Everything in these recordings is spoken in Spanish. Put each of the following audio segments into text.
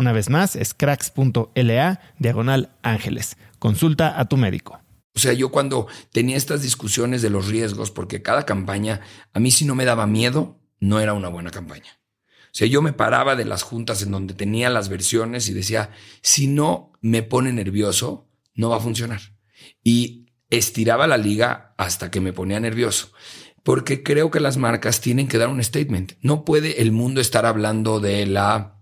Una vez más, es cracks.la diagonal ángeles. Consulta a tu médico. O sea, yo cuando tenía estas discusiones de los riesgos, porque cada campaña, a mí si no me daba miedo, no era una buena campaña. O sea, yo me paraba de las juntas en donde tenía las versiones y decía, si no me pone nervioso, no va a funcionar. Y estiraba la liga hasta que me ponía nervioso. Porque creo que las marcas tienen que dar un statement. No puede el mundo estar hablando de la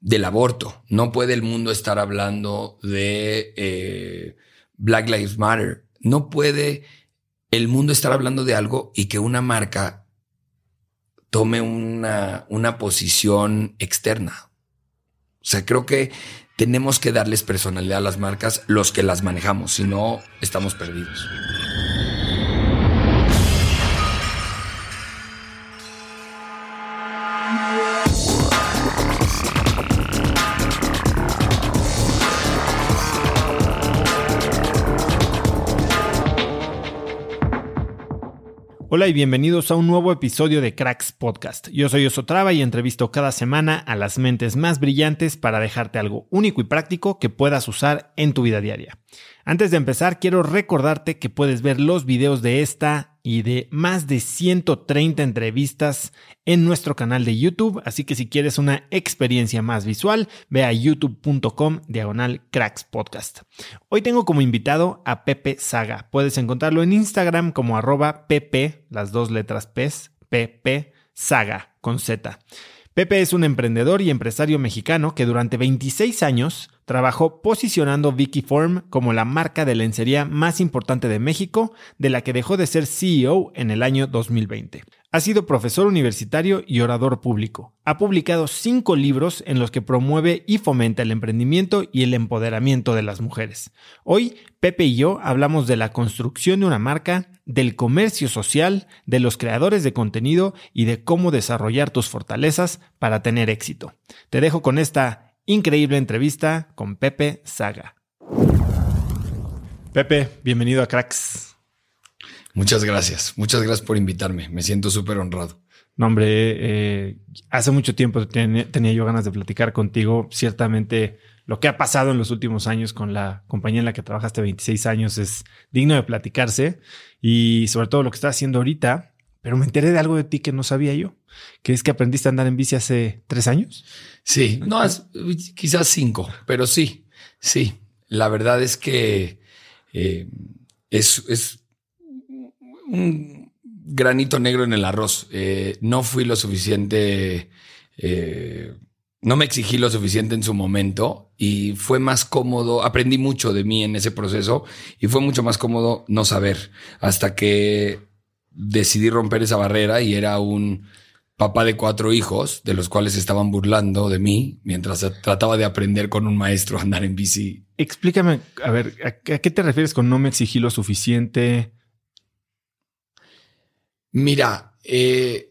del aborto. No puede el mundo estar hablando de eh, Black Lives Matter. No puede el mundo estar hablando de algo y que una marca tome una, una posición externa. O sea, creo que tenemos que darles personalidad a las marcas los que las manejamos, si no estamos perdidos. Hola y bienvenidos a un nuevo episodio de Cracks Podcast. Yo soy Osotrava y entrevisto cada semana a las mentes más brillantes para dejarte algo único y práctico que puedas usar en tu vida diaria. Antes de empezar, quiero recordarte que puedes ver los videos de esta y de más de 130 entrevistas en nuestro canal de YouTube, así que si quieres una experiencia más visual, ve a youtube.com diagonal cracks podcast. Hoy tengo como invitado a Pepe Saga. Puedes encontrarlo en Instagram como arroba Pepe, las dos letras P, Pepe Saga con Z. Pepe es un emprendedor y empresario mexicano que durante 26 años trabajó posicionando Form como la marca de lencería más importante de México, de la que dejó de ser CEO en el año 2020. Ha sido profesor universitario y orador público. Ha publicado cinco libros en los que promueve y fomenta el emprendimiento y el empoderamiento de las mujeres. Hoy, Pepe y yo hablamos de la construcción de una marca, del comercio social, de los creadores de contenido y de cómo desarrollar tus fortalezas para tener éxito. Te dejo con esta increíble entrevista con Pepe Saga. Pepe, bienvenido a Cracks. Muchas gracias, muchas gracias por invitarme, me siento súper honrado. No, hombre, eh, hace mucho tiempo tenía yo ganas de platicar contigo. Ciertamente lo que ha pasado en los últimos años con la compañía en la que trabajaste 26 años es digno de platicarse y sobre todo lo que estás haciendo ahorita, pero me enteré de algo de ti que no sabía yo que es que aprendiste a andar en bici hace tres años. Sí, no, quizás cinco, pero sí, sí. La verdad es que eh, es, es un granito negro en el arroz. Eh, no fui lo suficiente, eh, no me exigí lo suficiente en su momento y fue más cómodo, aprendí mucho de mí en ese proceso y fue mucho más cómodo no saber hasta que decidí romper esa barrera y era un papá de cuatro hijos, de los cuales estaban burlando de mí mientras trataba de aprender con un maestro a andar en bici. Explícame, a ver, ¿a qué te refieres con no me exigí lo suficiente? Mira, eh,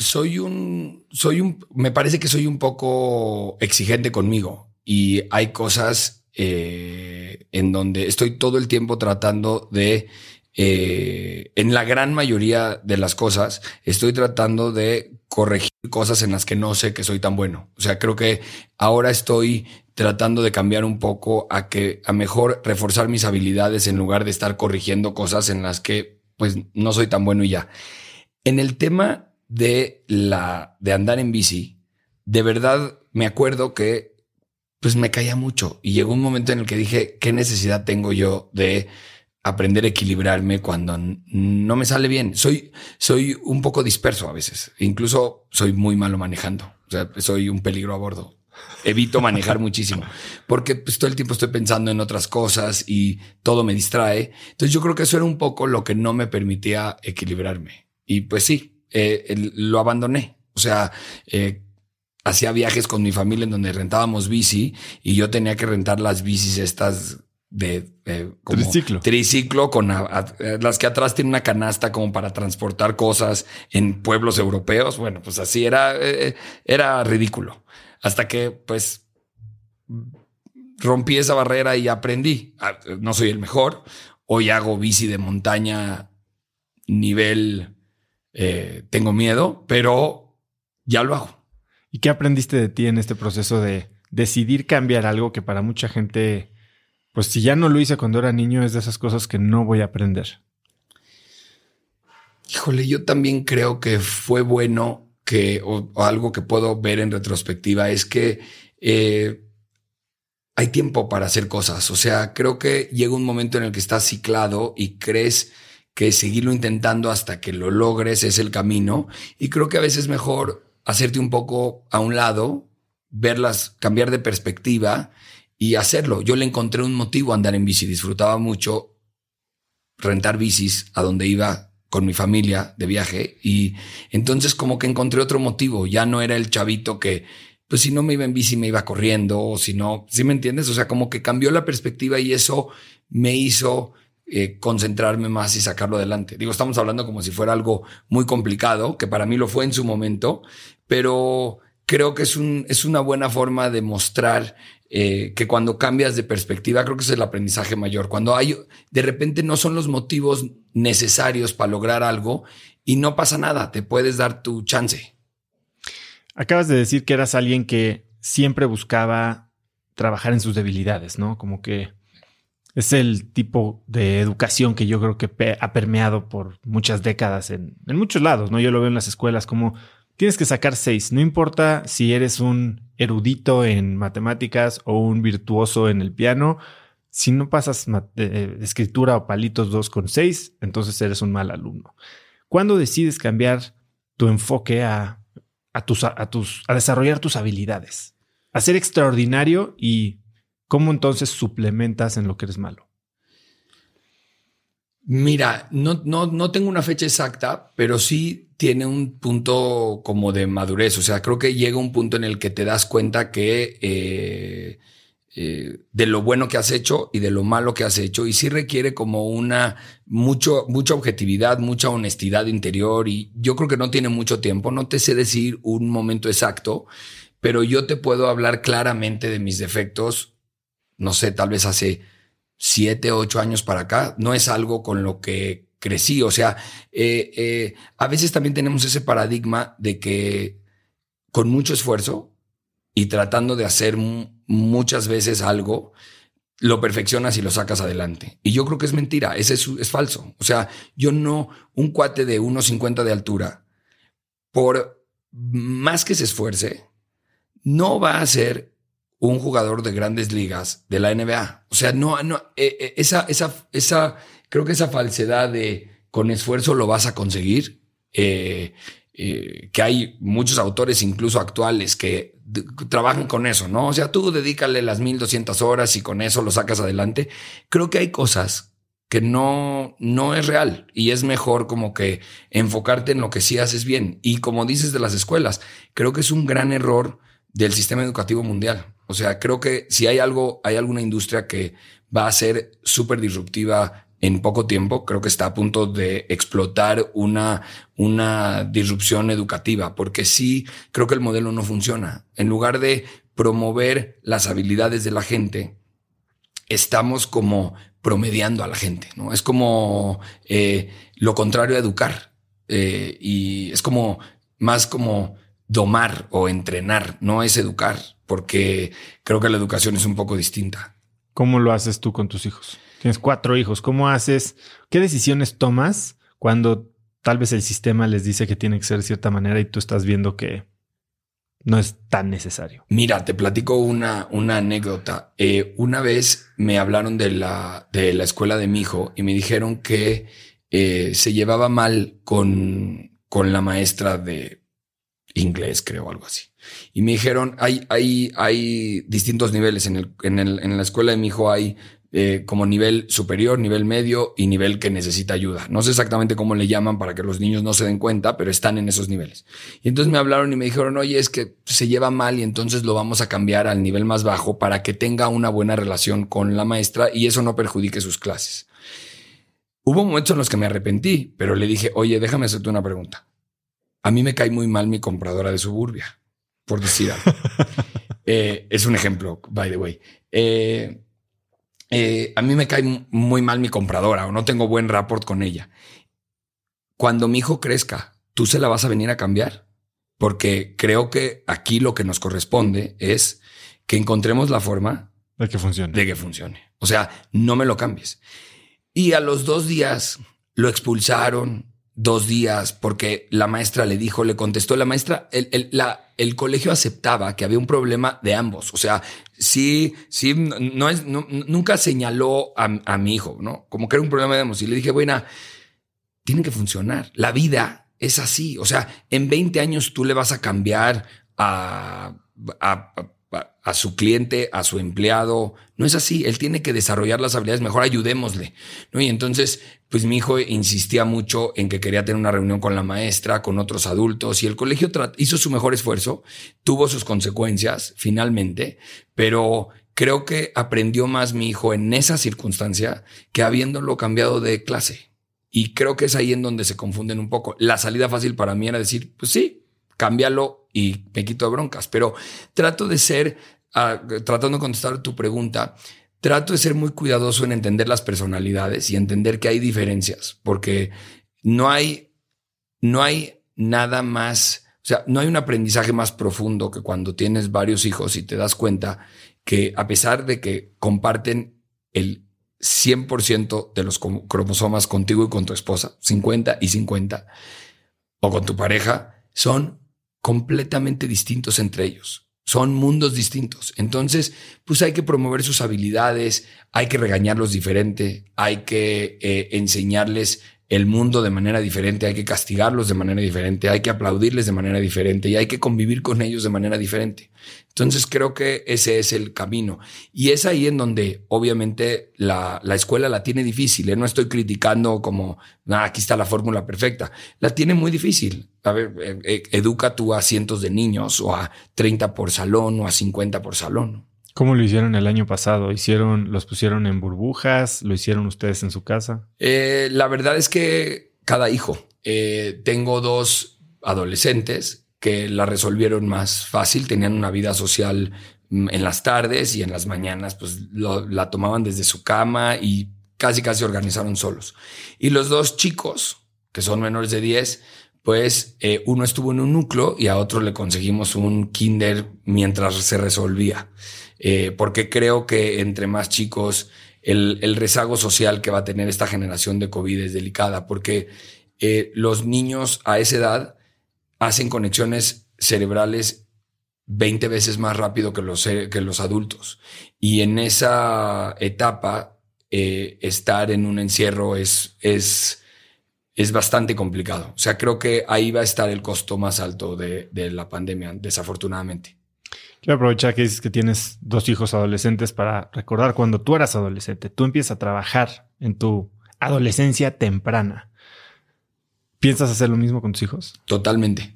soy un, soy un, me parece que soy un poco exigente conmigo y hay cosas eh, en donde estoy todo el tiempo tratando de eh, en la gran mayoría de las cosas estoy tratando de corregir cosas en las que no sé que soy tan bueno. O sea, creo que ahora estoy tratando de cambiar un poco a que a mejor reforzar mis habilidades en lugar de estar corrigiendo cosas en las que pues no soy tan bueno y ya. En el tema de la de andar en bici, de verdad me acuerdo que pues me caía mucho y llegó un momento en el que dije, ¿qué necesidad tengo yo de aprender a equilibrarme cuando no me sale bien. Soy, soy un poco disperso a veces. Incluso soy muy malo manejando. O sea, soy un peligro a bordo. Evito manejar muchísimo porque pues, todo el tiempo estoy pensando en otras cosas y todo me distrae. Entonces yo creo que eso era un poco lo que no me permitía equilibrarme. Y pues sí, eh, lo abandoné. O sea, eh, hacía viajes con mi familia en donde rentábamos bici y yo tenía que rentar las bicis estas de triciclo. triciclo con las que atrás tienen una canasta como para transportar cosas en pueblos europeos. Bueno, pues así era, eh, era ridículo. Hasta que pues rompí esa barrera y aprendí. Ah, no soy el mejor. Hoy hago bici de montaña nivel eh, tengo miedo, pero ya lo hago. ¿Y qué aprendiste de ti en este proceso de decidir cambiar algo que para mucha gente pues si ya no lo hice cuando era niño, es de esas cosas que no voy a aprender. Híjole, yo también creo que fue bueno que, o, algo que puedo ver en retrospectiva, es que eh, hay tiempo para hacer cosas. O sea, creo que llega un momento en el que estás ciclado y crees que seguirlo intentando hasta que lo logres es el camino. Y creo que a veces es mejor hacerte un poco a un lado, verlas, cambiar de perspectiva y hacerlo. Yo le encontré un motivo a andar en bici. Disfrutaba mucho rentar bicis a donde iba con mi familia de viaje y entonces como que encontré otro motivo. Ya no era el chavito que, pues si no me iba en bici me iba corriendo o si no, ¿sí me entiendes? O sea, como que cambió la perspectiva y eso me hizo eh, concentrarme más y sacarlo adelante. Digo, estamos hablando como si fuera algo muy complicado, que para mí lo fue en su momento, pero creo que es, un, es una buena forma de mostrar eh, que cuando cambias de perspectiva, creo que es el aprendizaje mayor. Cuando hay, de repente no son los motivos necesarios para lograr algo y no pasa nada, te puedes dar tu chance. Acabas de decir que eras alguien que siempre buscaba trabajar en sus debilidades, ¿no? Como que es el tipo de educación que yo creo que ha permeado por muchas décadas en, muchos lados, ¿no? Yo lo veo en las escuelas como tienes que sacar seis. No importa si eres un erudito en matemáticas o un virtuoso en el piano. Si no pasas eh, escritura o palitos dos con seis, entonces eres un mal alumno. ¿Cuándo decides cambiar tu enfoque a, a, tus, a desarrollar tus habilidades? A ser extraordinario y cómo entonces suplementas en lo que eres malo. Mira, no, no, no tengo una fecha exacta, pero sí tiene un punto como de madurez. O sea, creo que llega un punto en el que te das cuenta que eh, eh, de lo bueno que has hecho y de lo malo que has hecho. Y sí requiere como una mucho, mucha objetividad, mucha honestidad interior. Y yo creo que no tiene mucho tiempo. No te sé decir un momento exacto, pero yo te puedo hablar claramente de mis defectos. No sé, tal vez hace siete, ocho años para acá. No es algo con lo que crecí. O sea, eh, eh, a veces también tenemos ese paradigma de que con mucho esfuerzo y tratando de hacer muchas veces algo, lo perfeccionas y lo sacas adelante. Y yo creo que es mentira, ese es, es falso. O sea, yo no, un cuate de 1,50 de altura, por más que se esfuerce, no va a ser un jugador de grandes ligas de la NBA. O sea, no, no, eh, eh, esa, esa, esa, creo que esa falsedad de con esfuerzo lo vas a conseguir, eh, que hay muchos autores, incluso actuales, que trabajan con eso, ¿no? O sea, tú dedícale las 1200 horas y con eso lo sacas adelante. Creo que hay cosas que no, no es real y es mejor como que enfocarte en lo que sí haces bien. Y como dices de las escuelas, creo que es un gran error del sistema educativo mundial. O sea, creo que si hay algo, hay alguna industria que va a ser súper disruptiva en poco tiempo, creo que está a punto de explotar una, una disrupción educativa, porque sí creo que el modelo no funciona. En lugar de promover las habilidades de la gente, estamos como promediando a la gente, ¿no? Es como eh, lo contrario a educar. Eh, y es como más como domar o entrenar, no es educar, porque creo que la educación es un poco distinta. ¿Cómo lo haces tú con tus hijos? Tienes cuatro hijos, ¿cómo haces? ¿Qué decisiones tomas cuando tal vez el sistema les dice que tiene que ser de cierta manera y tú estás viendo que no es tan necesario? Mira, te platico una, una anécdota. Eh, una vez me hablaron de la, de la escuela de mi hijo y me dijeron que eh, se llevaba mal con, con la maestra de inglés, creo, algo así. Y me dijeron, hay, hay, hay distintos niveles. En, el, en, el, en la escuela de mi hijo hay eh, como nivel superior, nivel medio y nivel que necesita ayuda. No sé exactamente cómo le llaman para que los niños no se den cuenta, pero están en esos niveles. Y entonces me hablaron y me dijeron, oye, es que se lleva mal y entonces lo vamos a cambiar al nivel más bajo para que tenga una buena relación con la maestra y eso no perjudique sus clases. Hubo momentos en los que me arrepentí, pero le dije, oye, déjame hacerte una pregunta. A mí me cae muy mal mi compradora de suburbia, por decir algo. Eh, es un ejemplo, by the way. Eh, eh, a mí me cae muy mal mi compradora o no tengo buen rapport con ella. Cuando mi hijo crezca, ¿tú se la vas a venir a cambiar? Porque creo que aquí lo que nos corresponde es que encontremos la forma de que funcione. De que funcione. O sea, no me lo cambies. Y a los dos días lo expulsaron, dos días porque la maestra le dijo, le contestó, la maestra, el, la, el colegio aceptaba que había un problema de ambos. O sea, sí, sí, no es, nunca señaló a, a, mi hijo, ¿no? Como que era un problema de ambos. Y le dije, bueno, tiene que funcionar. La vida es así. O sea, en 20 años tú le vas a cambiar a a su cliente, a su empleado. No es así. Él tiene que desarrollar las habilidades. Mejor ayudémosle. ¿no? Y entonces, pues mi hijo insistía mucho en que quería tener una reunión con la maestra, con otros adultos y el colegio hizo su mejor esfuerzo, tuvo sus consecuencias finalmente, pero creo que aprendió más mi hijo en esa circunstancia que habiéndolo cambiado de clase. Y creo que es ahí en donde se confunden un poco. La salida fácil para mí era decir, pues sí, cámbialo y me quito de broncas. Pero trato de ser, ah, tratando de contestar tu pregunta, trato de ser muy cuidadoso en entender las personalidades y entender que hay diferencias, porque no hay, no hay nada más, o sea, no hay un aprendizaje más profundo que cuando tienes varios hijos y te das cuenta que a pesar de que comparten el 100% de los cromosomas contigo y con tu esposa, 50 y 50, o con tu pareja, son completamente distintos entre ellos. Son mundos distintos. Entonces, pues hay que promover sus habilidades, hay que regañarlos diferente, hay que eh, enseñarles el mundo de manera diferente, hay que castigarlos de manera diferente, hay que aplaudirles de manera diferente y hay que convivir con ellos de manera diferente. Entonces creo que ese es el camino. Y es ahí en donde obviamente la, la escuela la tiene difícil. ¿eh? No estoy criticando como, ah, aquí está la fórmula perfecta. La tiene muy difícil. A ver, eh, eh, educa tú a cientos de niños o a 30 por salón o a 50 por salón. ¿Cómo lo hicieron el año pasado? ¿Hicieron, los pusieron en burbujas? ¿Lo hicieron ustedes en su casa? Eh, la verdad es que cada hijo. Eh, tengo dos adolescentes que la resolvieron más fácil, tenían una vida social mm, en las tardes y en las mañanas, pues la tomaban desde su cama y casi casi organizaron solos. Y los dos chicos, que son menores de 10, pues eh, uno estuvo en un núcleo y a otro le conseguimos un kinder mientras se resolvía. Eh, porque creo que entre más chicos, el, rezago social que va a tener esta generación de COVID es delicada, porque eh, los niños a esa edad hacen conexiones cerebrales 20 veces más rápido que los, que los adultos. Y en esa etapa, eh, estar en un encierro es, es, es bastante complicado. O sea, creo que ahí va a estar el costo más alto de, de la pandemia, desafortunadamente. Quiero aprovechar que dices que tienes dos hijos adolescentes para recordar cuando tú eras adolescente. Tú empiezas a trabajar en tu adolescencia temprana. ¿Piensas hacer lo mismo con tus hijos? Totalmente.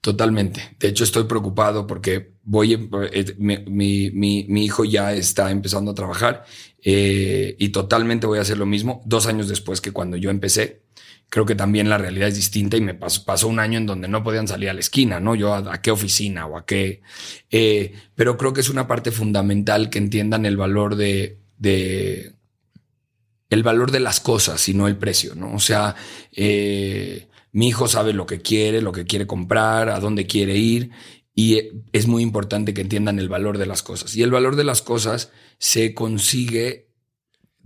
Totalmente. De hecho, estoy preocupado porque voy, eh, mi, hijo ya está empezando a trabajar eh, y totalmente voy a hacer lo mismo dos años después que cuando yo empecé. Creo que también la realidad es distinta y me pasó, un año en donde no podían salir a la esquina, ¿no? Yo a, qué oficina o a qué. Eh, pero creo que es una parte fundamental que entiendan el valor de, de el valor de las cosas y no el precio, ¿no? O sea, eh, mi hijo sabe lo que quiere, lo que quiere comprar, a dónde quiere ir y es muy importante que entiendan el valor de las cosas. Y el valor de las cosas se consigue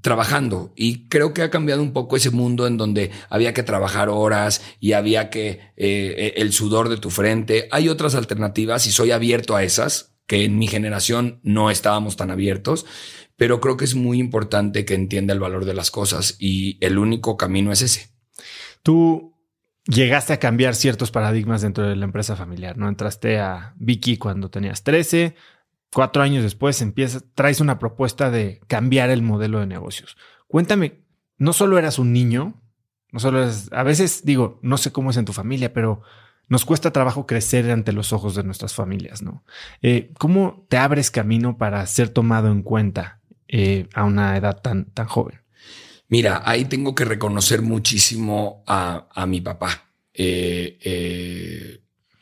trabajando y creo que ha cambiado un poco ese mundo en donde había que trabajar horas y había que eh, el sudor de tu frente. Hay otras alternativas y soy abierto a esas que en mi generación no estábamos tan abiertos, pero creo que es muy importante que entienda el valor de las cosas y el único camino es ese. Tú llegaste a cambiar ciertos paradigmas dentro de la empresa familiar, ¿no? Entraste a Vicky cuando tenías 13, cuatro años después empiezas, traes una propuesta de cambiar el modelo de negocios. Cuéntame, no solo eras un niño, no solo eras, a veces digo, no sé cómo es en tu familia, pero nos cuesta trabajo crecer ante los ojos de nuestras familias, ¿no? Eh, ¿Cómo te abres camino para ser tomado en cuenta eh, a una edad tan, tan joven? Mira, ahí tengo que reconocer muchísimo a, mi papá. Eh,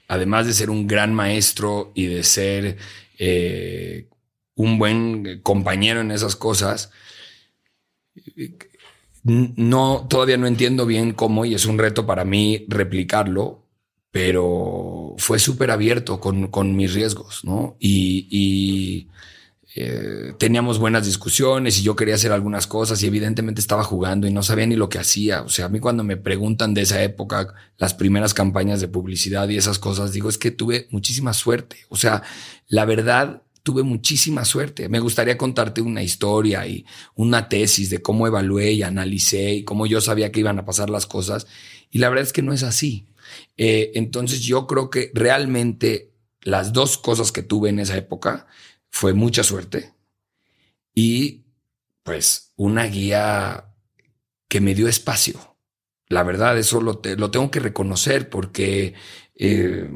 además de ser un gran maestro y de ser eh, un buen compañero en esas cosas, no, todavía no entiendo bien cómo y es un reto para mí replicarlo, pero fue súper abierto con, mis riesgos, ¿no? y eh, teníamos buenas discusiones y yo quería hacer algunas cosas y evidentemente estaba jugando y no sabía ni lo que hacía. O sea, a mí cuando me preguntan de esa época, las primeras campañas de publicidad y esas cosas, digo, es que tuve muchísima suerte. O sea, la verdad, tuve muchísima suerte. Me gustaría contarte una historia y una tesis de cómo evalué y analicé y cómo yo sabía que iban a pasar las cosas. Y la verdad es que no es así. Eh, entonces yo creo que realmente las dos cosas que tuve en esa época fue mucha suerte y pues una guía que me dio espacio. La verdad, eso lo, lo tengo que reconocer porque eh,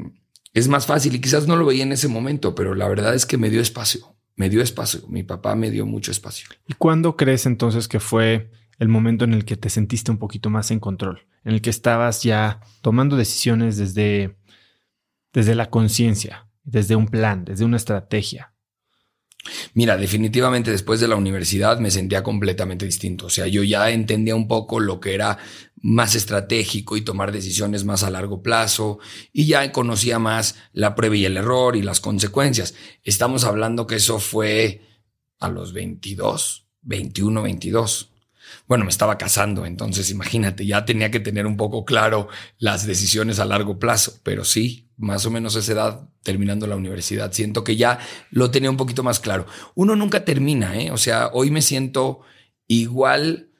es más fácil y quizás no lo veía en ese momento, pero la verdad es que me dio espacio, me dio espacio. Mi papá me dio mucho espacio. ¿Y cuándo crees entonces que fue el momento en el que te sentiste un poquito más en control, en el que estabas ya tomando decisiones desde, desde la conciencia, desde un plan, desde una estrategia? Mira, definitivamente después de la universidad me sentía completamente distinto. O sea, yo ya entendía un poco lo que era más estratégico y tomar decisiones más a largo plazo y ya conocía más la prueba y el error y las consecuencias. Estamos hablando que eso fue a los 22, 21, 22. Bueno, me estaba casando, entonces imagínate, ya tenía que tener un poco claro las decisiones a largo plazo, pero sí, más o menos esa edad terminando la universidad, siento que ya lo tenía un poquito más claro. Uno nunca termina, ¿eh? O sea, hoy me siento igual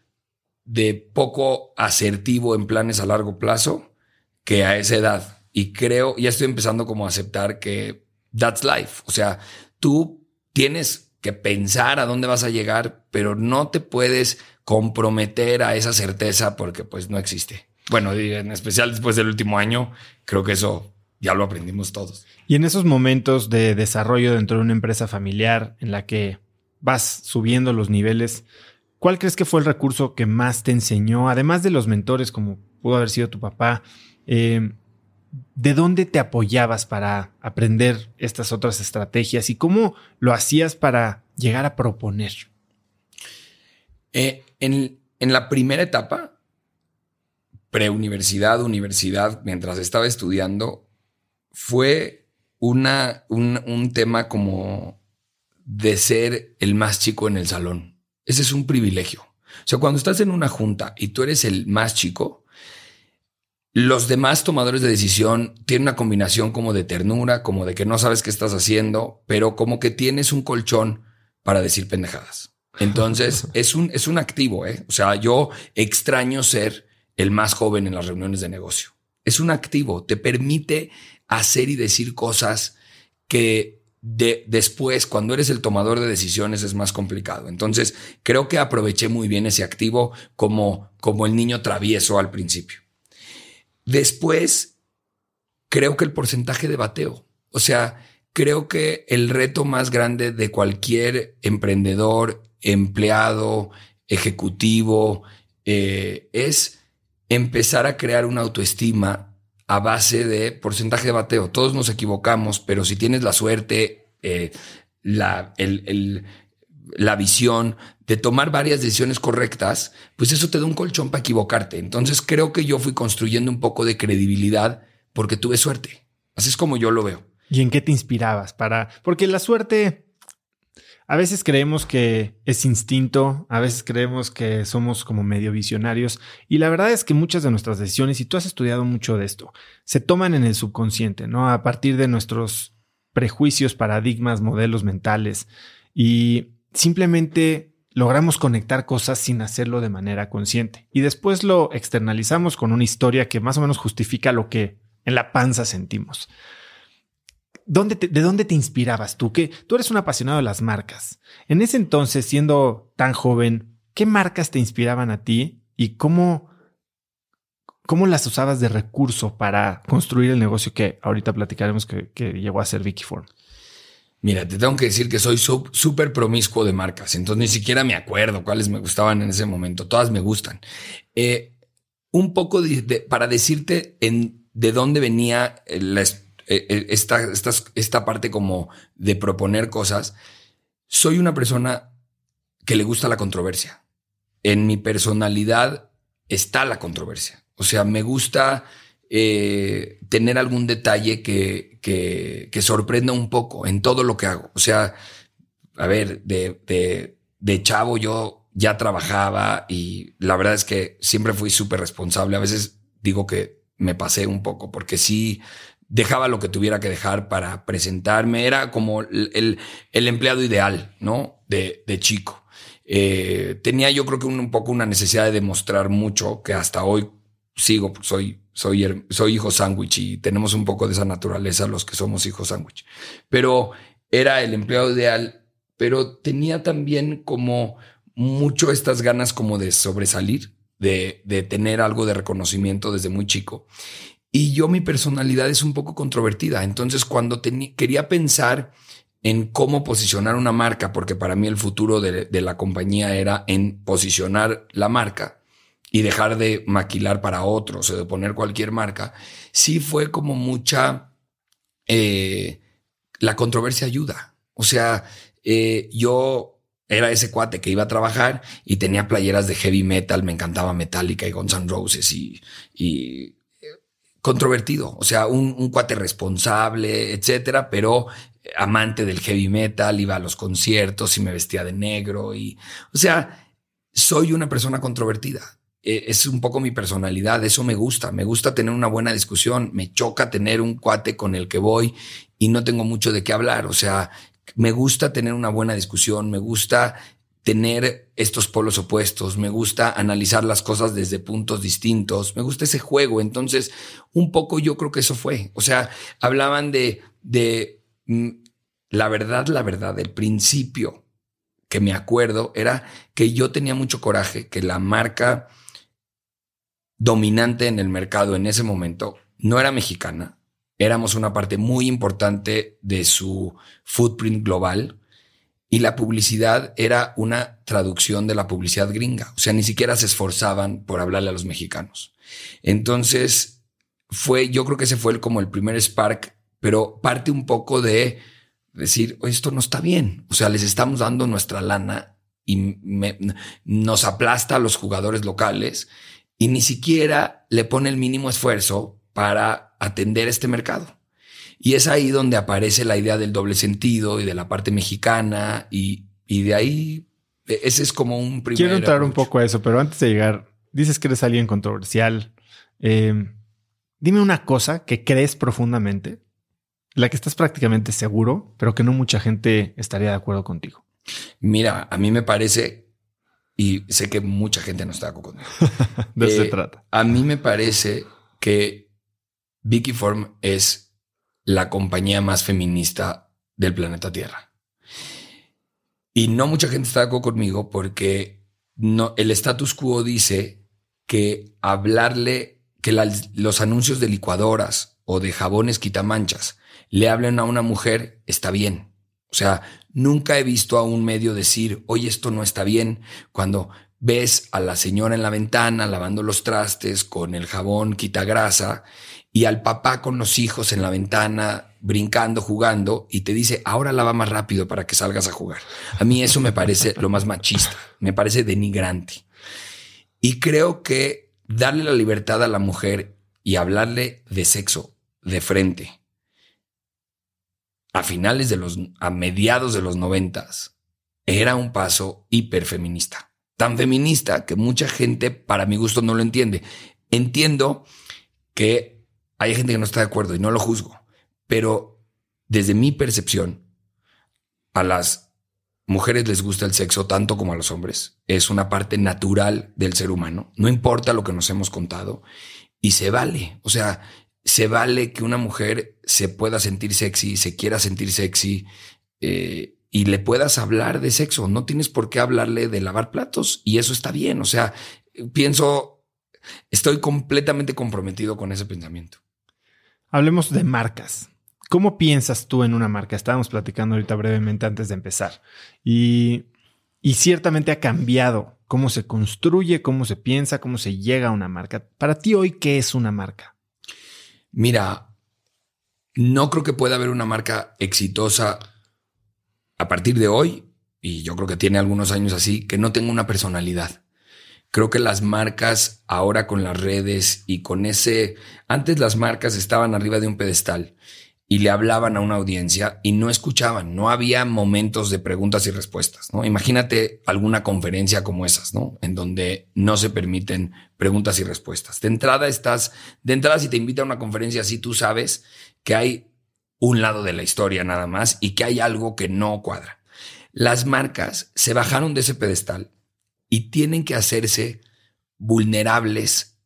de poco asertivo en planes a largo plazo que a esa edad. Y creo, ya estoy empezando como a aceptar que that's life. O sea, tú tienes que pensar a dónde vas a llegar, pero no te puedes comprometer a esa certeza porque pues no existe. Bueno, en especial después del último año, creo que eso ya lo aprendimos todos. Y en esos momentos de desarrollo dentro de una empresa familiar en la que vas subiendo los niveles, ¿cuál crees que fue el recurso que más te enseñó, además de los mentores como pudo haber sido tu papá? Eh, ¿De dónde te apoyabas para aprender estas otras estrategias y cómo lo hacías para llegar a proponer? Eh, en, la primera etapa, preuniversidad, universidad, mientras estaba estudiando, fue una, un, tema como de ser el más chico en el salón. Ese es un privilegio. O sea, cuando estás en una junta y tú eres el más chico, los demás tomadores de decisión tienen una combinación como de ternura, como de que no sabes qué estás haciendo, pero como que tienes un colchón para decir pendejadas. Entonces es un, es un activo. ¿eh? O sea, yo extraño ser el más joven en las reuniones de negocio. Es un activo, te permite hacer y decir cosas que de, después, cuando eres el tomador de decisiones, es más complicado. Entonces, creo que aproveché muy bien ese activo como, como el niño travieso al principio. Después, creo que el porcentaje de bateo. O sea, creo que el reto más grande de cualquier emprendedor, empleado, ejecutivo, eh, es empezar a crear una autoestima a base de porcentaje de bateo. Todos nos equivocamos, pero si tienes la suerte, eh, la, la visión de tomar varias decisiones correctas, pues eso te da un colchón para equivocarte. Entonces creo que yo fui construyendo un poco de credibilidad porque tuve suerte. Así es como yo lo veo. ¿Y en qué te inspirabas para? Porque la suerte a veces creemos que es instinto, a veces creemos que somos como medio visionarios y la verdad es que muchas de nuestras decisiones, y tú has estudiado mucho de esto, se toman en el subconsciente, ¿no? A partir de nuestros prejuicios, paradigmas, modelos mentales y simplemente logramos conectar cosas sin hacerlo de manera consciente y después lo externalizamos con una historia que más o menos justifica lo que en la panza sentimos. ¿De dónde te inspirabas tú? Que tú eres un apasionado de las marcas. En ese entonces, siendo tan joven, ¿qué marcas te inspiraban a ti y cómo, cómo las usabas de recurso para construir el negocio que ahorita platicaremos que, llegó a ser Vicky Form? Mira, te tengo que decir que soy súper promiscuo de marcas, entonces ni siquiera me acuerdo cuáles me gustaban en ese momento. Todas me gustan. Eh, un poco para decirte en, de dónde venía la, eh, eh, esta, esta, esta parte como de proponer cosas, soy una persona que le gusta la controversia. En mi personalidad está la controversia. O sea, me gusta eh, tener algún detalle que, que, que, sorprenda un poco en todo lo que hago. O sea, a ver, de, de, de chavo yo ya trabajaba y la verdad es que siempre fui súper responsable. A veces digo que me pasé un poco porque sí dejaba lo que tuviera que dejar para presentarme. Era como el, el, empleado ideal, ¿no? De, de chico. Eh, tenía yo creo que un, poco una necesidad de demostrar mucho, que hasta hoy sigo, soy, soy, soy hijo sándwich y tenemos un poco de esa naturaleza los que somos hijos sándwich. Pero era el empleado ideal, pero tenía también como mucho estas ganas como de sobresalir, de, de tener algo de reconocimiento desde muy chico. Y yo mi personalidad es un poco controvertida. Entonces cuando quería pensar en cómo posicionar una marca, porque para mí el futuro de, la compañía era en posicionar la marca y dejar de maquilar para otros o de poner cualquier marca, sí fue como mucha... Eh, la controversia ayuda. O sea, eh, yo era ese cuate que iba a trabajar y tenía playeras de heavy metal, me encantaba Metallica y Guns N' Roses y, y controvertido, o sea, un, cuate responsable, etcétera, pero amante del heavy metal, iba a los conciertos y me vestía de negro y, o sea, soy una persona controvertida. E, es un poco mi personalidad, eso me gusta, me gusta tener una buena discusión, me choca tener un cuate con el que voy y no tengo mucho de qué hablar, o sea, me gusta tener una buena discusión, me gusta tener estos polos opuestos, me gusta analizar las cosas desde puntos distintos, me gusta ese juego. Entonces, un poco yo creo que eso fue. O sea, hablaban de, de mm, la verdad, la verdad, el principio que me acuerdo era que yo tenía mucho coraje, que la marca dominante en el mercado en ese momento no era mexicana, éramos una parte muy importante de su footprint global, y la publicidad era una traducción de la publicidad gringa. O sea, ni siquiera se esforzaban por hablarle a los mexicanos. Entonces, fue, yo creo que ese fue el, como el primer spark, pero parte un poco de decir, esto no está bien. O sea, les estamos dando nuestra lana y nos aplasta a los jugadores locales y ni siquiera le pone el mínimo esfuerzo para atender este mercado. Y es ahí donde aparece la idea del doble sentido y de la parte mexicana y, de ahí e, ese es como un primer... Quiero entrar un poco a eso, pero antes de llegar, dices que eres alguien controversial. Em, Dime una cosa que crees profundamente, la que estás prácticamente seguro, pero que no mucha gente estaría de acuerdo contigo. Mira, a mí me parece, y sé que mucha gente no está de acuerdo conmigo. de eso se eh, trata. A mí me parece que Vicky Form es la compañía más feminista del planeta Tierra. Y no mucha gente está de acuerdo conmigo porque no, el status quo dice que hablarle, que los anuncios de licuadoras o de jabones quitamanchas le hablen a una mujer está bien. O sea, nunca he visto a un medio decir, oye, esto no está bien, cuando ves a la señora en la ventana lavando los trastes con el jabón quita grasa y al papá con los hijos en la ventana brincando, jugando y te dice, ahora lava más rápido para que salgas a jugar. A mí eso me parece lo más machista, me parece denigrante. Y creo que darle la libertad a la mujer y hablarle de sexo de frente a finales de los, a mediados de los noventas, era un paso hiperfeminista. Tan feminista que mucha gente, para mi gusto, no lo entiende. Entiendo que hay gente que no está de acuerdo y no lo juzgo, pero desde mi percepción, a las mujeres les gusta el sexo tanto como a los hombres. Es una parte natural del ser humano. No importa lo que nos hemos contado y se vale. O sea, se vale que una mujer se pueda sentir sexy, se quiera sentir sexy eh, y le puedas hablar de sexo. No tienes por qué hablarle de lavar platos y eso está bien. O sea, pienso, estoy completamente comprometido con ese pensamiento. Hablemos de marcas. ¿Cómo piensas tú en una marca? Estábamos platicando ahorita brevemente antes de empezar y, y ciertamente ha cambiado cómo se construye, cómo se piensa, cómo se llega a una marca. Para ti hoy, ¿qué es una marca? Mira, no creo que pueda haber una marca exitosa a partir de hoy, y yo creo que tiene algunos años así, que no tenga una personalidad. Creo que las marcas ahora con las redes y con ese, antes las marcas estaban arriba de un pedestal y le hablaban a una audiencia y no escuchaban, no había momentos de preguntas y respuestas, ¿no? Imagínate alguna conferencia como esas, ¿no? En donde no se permiten preguntas y respuestas. De entrada estás, de entrada si te invita a una conferencia así, tú sabes que hay un lado de la historia nada más y que hay algo que no cuadra. Las marcas se bajaron de ese pedestal y tienen que hacerse vulnerables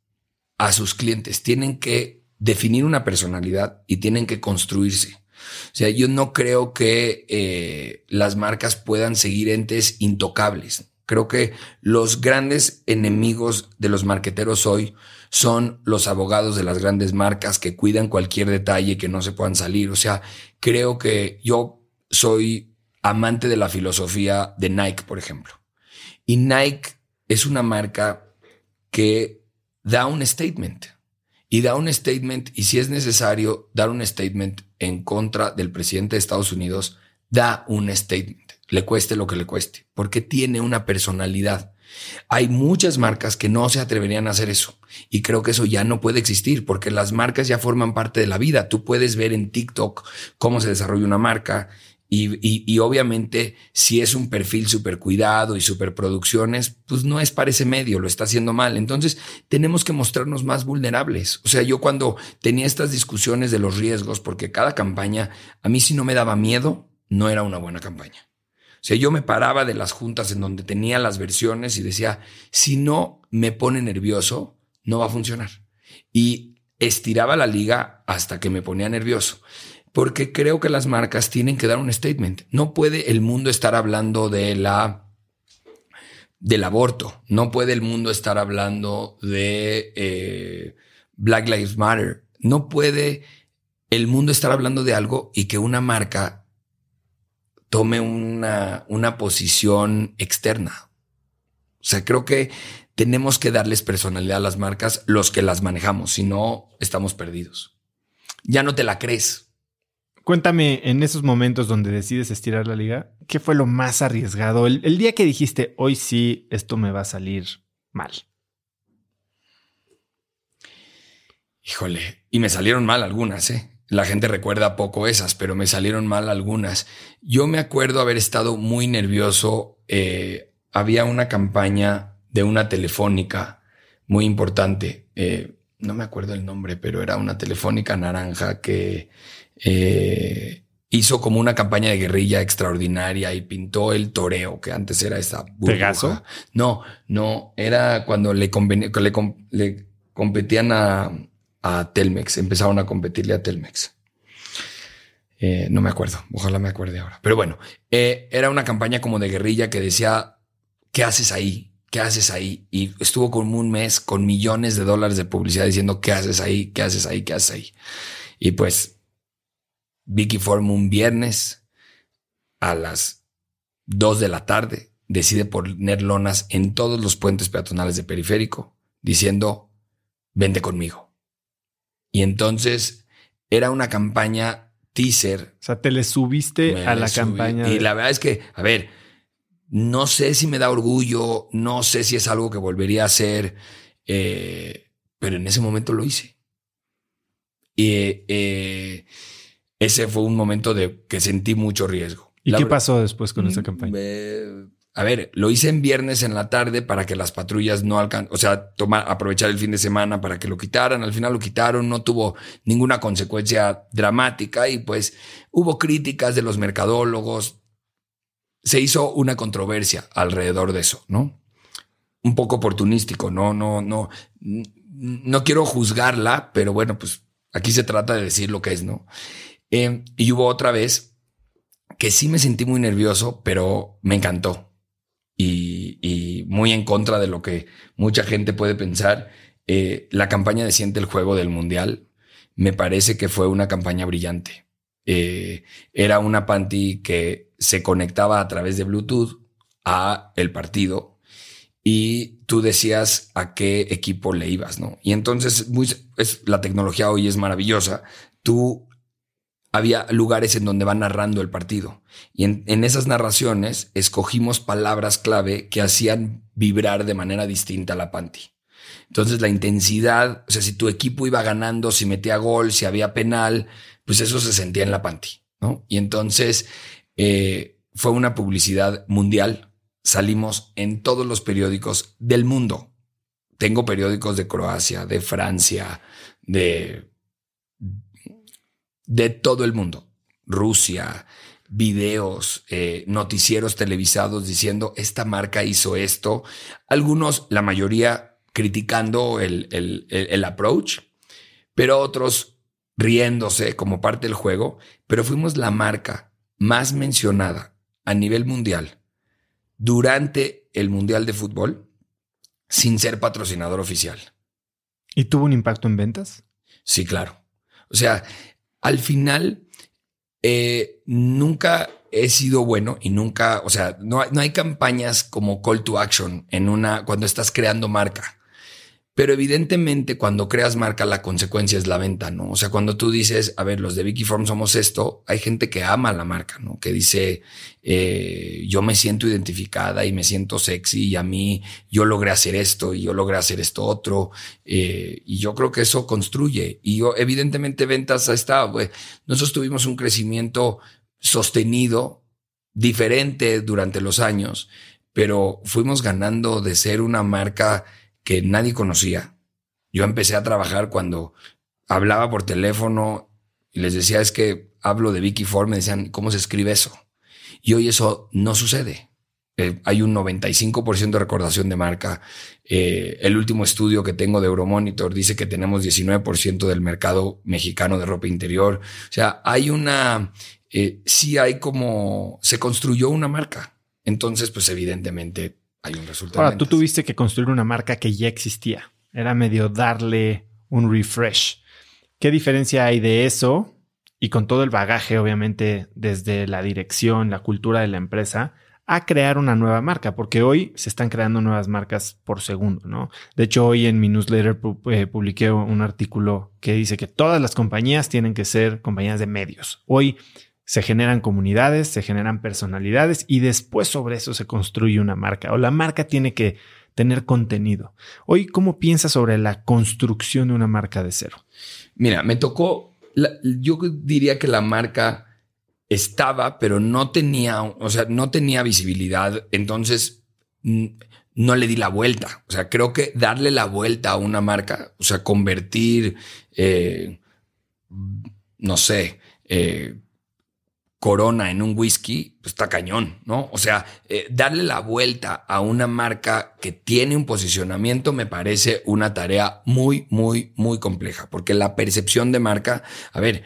a sus clientes, tienen que definir una personalidad y tienen que construirse. O sea, yo no creo que eh, las marcas puedan seguir entes intocables. Creo que los grandes enemigos de los marqueteros hoy son los abogados de las grandes marcas que cuidan cualquier detalle que no se puedan salir. O sea, creo que yo soy amante de la filosofía de Nike, por ejemplo. Y Nike es una marca que da un statement y da un statement, y si es necesario dar un statement en contra del presidente de Estados Unidos, da un statement, le cueste lo que le cueste, porque tiene una personalidad. Hay muchas marcas que no se atreverían a hacer eso y creo que eso ya no puede existir porque las marcas ya forman parte de la vida. Tú puedes ver en TikTok cómo se desarrolla una marca y, obviamente, si es un perfil súper cuidado y super producciones, pues no es para ese medio, lo está haciendo mal. Entonces, tenemos que mostrarnos más vulnerables. O sea, yo cuando tenía estas discusiones de los riesgos, porque cada campaña, a mí si no me daba miedo, no era una buena campaña. O sea, yo me paraba de las juntas en donde tenía las versiones y decía, si no me pone nervioso, no va a funcionar. Y estiraba la liga hasta que me ponía nervioso porque creo que las marcas tienen que dar un statement. No puede el mundo estar hablando de la del aborto, no puede el mundo estar hablando de eh, Black Lives Matter, no puede el mundo estar hablando de algo y que una marca tome una, una posición externa. O sea, creo que tenemos que darles personalidad a las marcas los que las manejamos, si no estamos perdidos. Ya no te la crees. Cuéntame, en esos momentos donde decides estirar la liga, ¿qué fue lo más arriesgado? El, día que dijiste, hoy sí, esto me va a salir mal. Híjole, y me salieron mal algunas, ¿eh? La gente recuerda poco esas, pero me salieron mal algunas. Yo me acuerdo haber estado muy nervioso. Eh, había una campaña de una telefónica muy importante. Eh, no me acuerdo el nombre, pero era una telefónica naranja que eh, hizo como una campaña de guerrilla extraordinaria y pintó el toreo, que antes era esa burbuja. ¿Pegaso? No, no, era cuando le, convenía, le, le competían a, a, Telmex, empezaron a competirle a Telmex. Eh, no me acuerdo, ojalá me acuerde ahora. Pero bueno, eh, era una campaña como de guerrilla que decía, ¿qué haces ahí? ¿Qué haces ahí? Y estuvo como un mes con millones de dólares de publicidad diciendo, ¿qué haces ahí? ¿Qué haces ahí? ¿Qué haces ahí? Y pues Vicky Form un viernes a las 2 de la tarde decide poner lonas en todos los puentes peatonales de periférico diciendo, vente conmigo. Y entonces era una campaña teaser. O sea, te le subiste a la campaña. Y la verdad es que, a ver, no sé si me da orgullo, no sé si es algo que volvería a hacer, eh, pero en ese momento lo hice. Y eh, ese fue un momento de que sentí mucho riesgo. ¿Y qué pasó después con esa mm, campaña? a ver, lo hice en viernes en la tarde para que las patrullas no alcanzaran, o sea, tomar, aprovechar el fin de semana para que lo quitaran. Al final lo quitaron, no tuvo ninguna consecuencia dramática y pues hubo críticas de los mercadólogos. Se hizo una controversia alrededor de eso, ¿no? Un poco oportunístico, no, no, no, no quiero juzgarla, pero bueno, pues aquí se trata de decir lo que es, ¿no? Eh, y hubo otra vez que sí me sentí muy nervioso, pero me encantó. Y, muy en contra de lo que mucha gente puede pensar. Eh, la campaña de Siente el Juego del Mundial me parece que fue una campaña brillante. Eh, era una panty que se conectaba a través de Bluetooth a el partido y tú decías a qué equipo le ibas, ¿no? Y entonces muy, es, la tecnología hoy es maravillosa. Tú había lugares en donde va narrando el partido. Y en, esas narraciones escogimos palabras clave que hacían vibrar de manera distinta la panty. Entonces la intensidad, o sea, si tu equipo iba ganando, si metía gol, si había penal, pues eso se sentía en la panty. Y entonces eh, fue una publicidad mundial. Salimos en todos los periódicos del mundo. Tengo periódicos de Croacia, de Francia, de de todo el mundo. Rusia, videos, eh, noticieros televisados diciendo esta marca hizo esto. Algunos, la mayoría, criticando el, el, el, approach, pero otros riéndose como parte del juego. Pero fuimos la marca más mencionada a nivel mundial durante el Mundial de Fútbol sin ser patrocinador oficial. ¿Y tuvo un impacto en ventas? Sí, claro. O sea, al final eh, nunca he sido bueno y nunca, o sea, no, no, hay campañas como call to action en una cuando estás creando marca. Pero evidentemente cuando creas marca la consecuencia es la venta, ¿no? O sea, cuando tú dices, a ver, los de Vicky Form somos esto, hay gente que ama la marca, ¿no? Que dice, eh, yo me siento identificada y me siento sexy y a mí yo logré hacer esto y yo logré hacer esto otro. Eh, y yo creo que eso construye. Y yo, evidentemente ventas está, pues, nosotros tuvimos un crecimiento sostenido, diferente durante los años, pero fuimos ganando de ser una marca que nadie conocía. Yo empecé a trabajar cuando hablaba por teléfono y les decía, es que hablo de Vicky Ford, me decían, ¿cómo se escribe eso? Y hoy eso no sucede. Eh, hay un 95% de recordación de marca. Eh, el último estudio que tengo de Euromonitor dice que tenemos 19% del mercado mexicano de ropa interior. O sea, hay una, eh, sí hay como, se construyó una marca. Entonces, pues evidentemente hay un resultado. Ahora, tú tuviste que construir una marca que ya existía. Era medio darle un refresh. ¿Qué diferencia hay de eso? Y con todo el bagaje, obviamente, desde la dirección, la cultura de la empresa, a crear una nueva marca, porque hoy se están creando nuevas marcas por segundo, ¿no? De hecho, hoy en mi newsletter eh, publiqué un artículo que dice que todas las compañías tienen que ser compañías de medios. Hoy se generan comunidades, se generan personalidades y después sobre eso se construye una marca o la marca tiene que tener contenido. Hoy, ¿cómo piensas sobre la construcción de una marca de cero? Mira, me tocó, yo diría que la marca estaba, pero no tenía, o sea, no tenía visibilidad. Entonces, no le di la vuelta. O sea, creo que darle la vuelta a una marca, o sea, convertir, eh, no sé, eh, Corona en un whisky, pues está cañón, ¿no? O sea, eh, darle la vuelta a una marca que tiene un posicionamiento me parece una tarea muy, muy, muy compleja, porque la percepción de marca, a ver,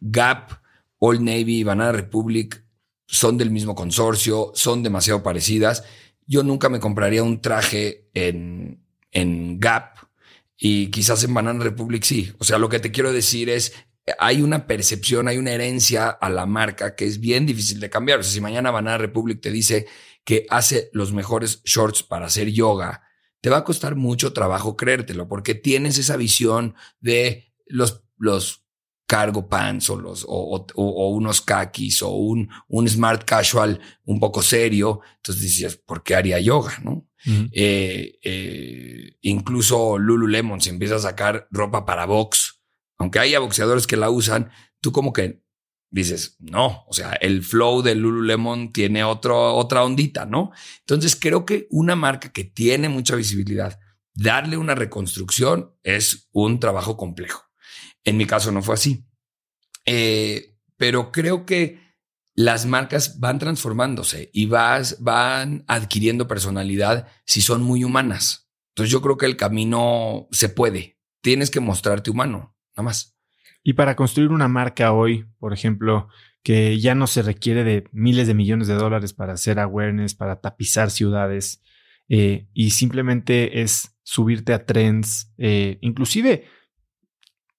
Gap, Old Navy, Banana Republic son del mismo consorcio, son demasiado parecidas. Yo nunca me compraría un traje en, en Gap y quizás en Banana Republic sí. O sea, lo que te quiero decir es, hay una percepción, hay una herencia a la marca que es bien difícil de cambiar. O sea, si mañana Banana Republic te dice que hace los mejores shorts para hacer yoga, te va a costar mucho trabajo creértelo porque tienes esa visión de los, los cargo pants o, los, o, unos kakis o un, un smart casual un poco serio. Entonces dices, ¿por qué haría yoga? No? Eh, eh, incluso Lululemon, si empieza a sacar ropa para box, aunque haya boxeadores que la usan, tú como que dices, no, o sea, el flow de Lululemon tiene otra ondita, ¿no? Entonces creo que una marca que tiene mucha visibilidad, darle una reconstrucción es un trabajo complejo. En mi caso no fue así. Eh, pero creo que las marcas van transformándose y vas, van adquiriendo personalidad si son muy humanas. Entonces yo creo que el camino se puede. Tienes que mostrarte humano nada más. Y para construir una marca hoy, por ejemplo, que ya no se requiere de miles de millones de dólares para hacer awareness, para tapizar ciudades, eh, y simplemente es subirte a trends, eh, inclusive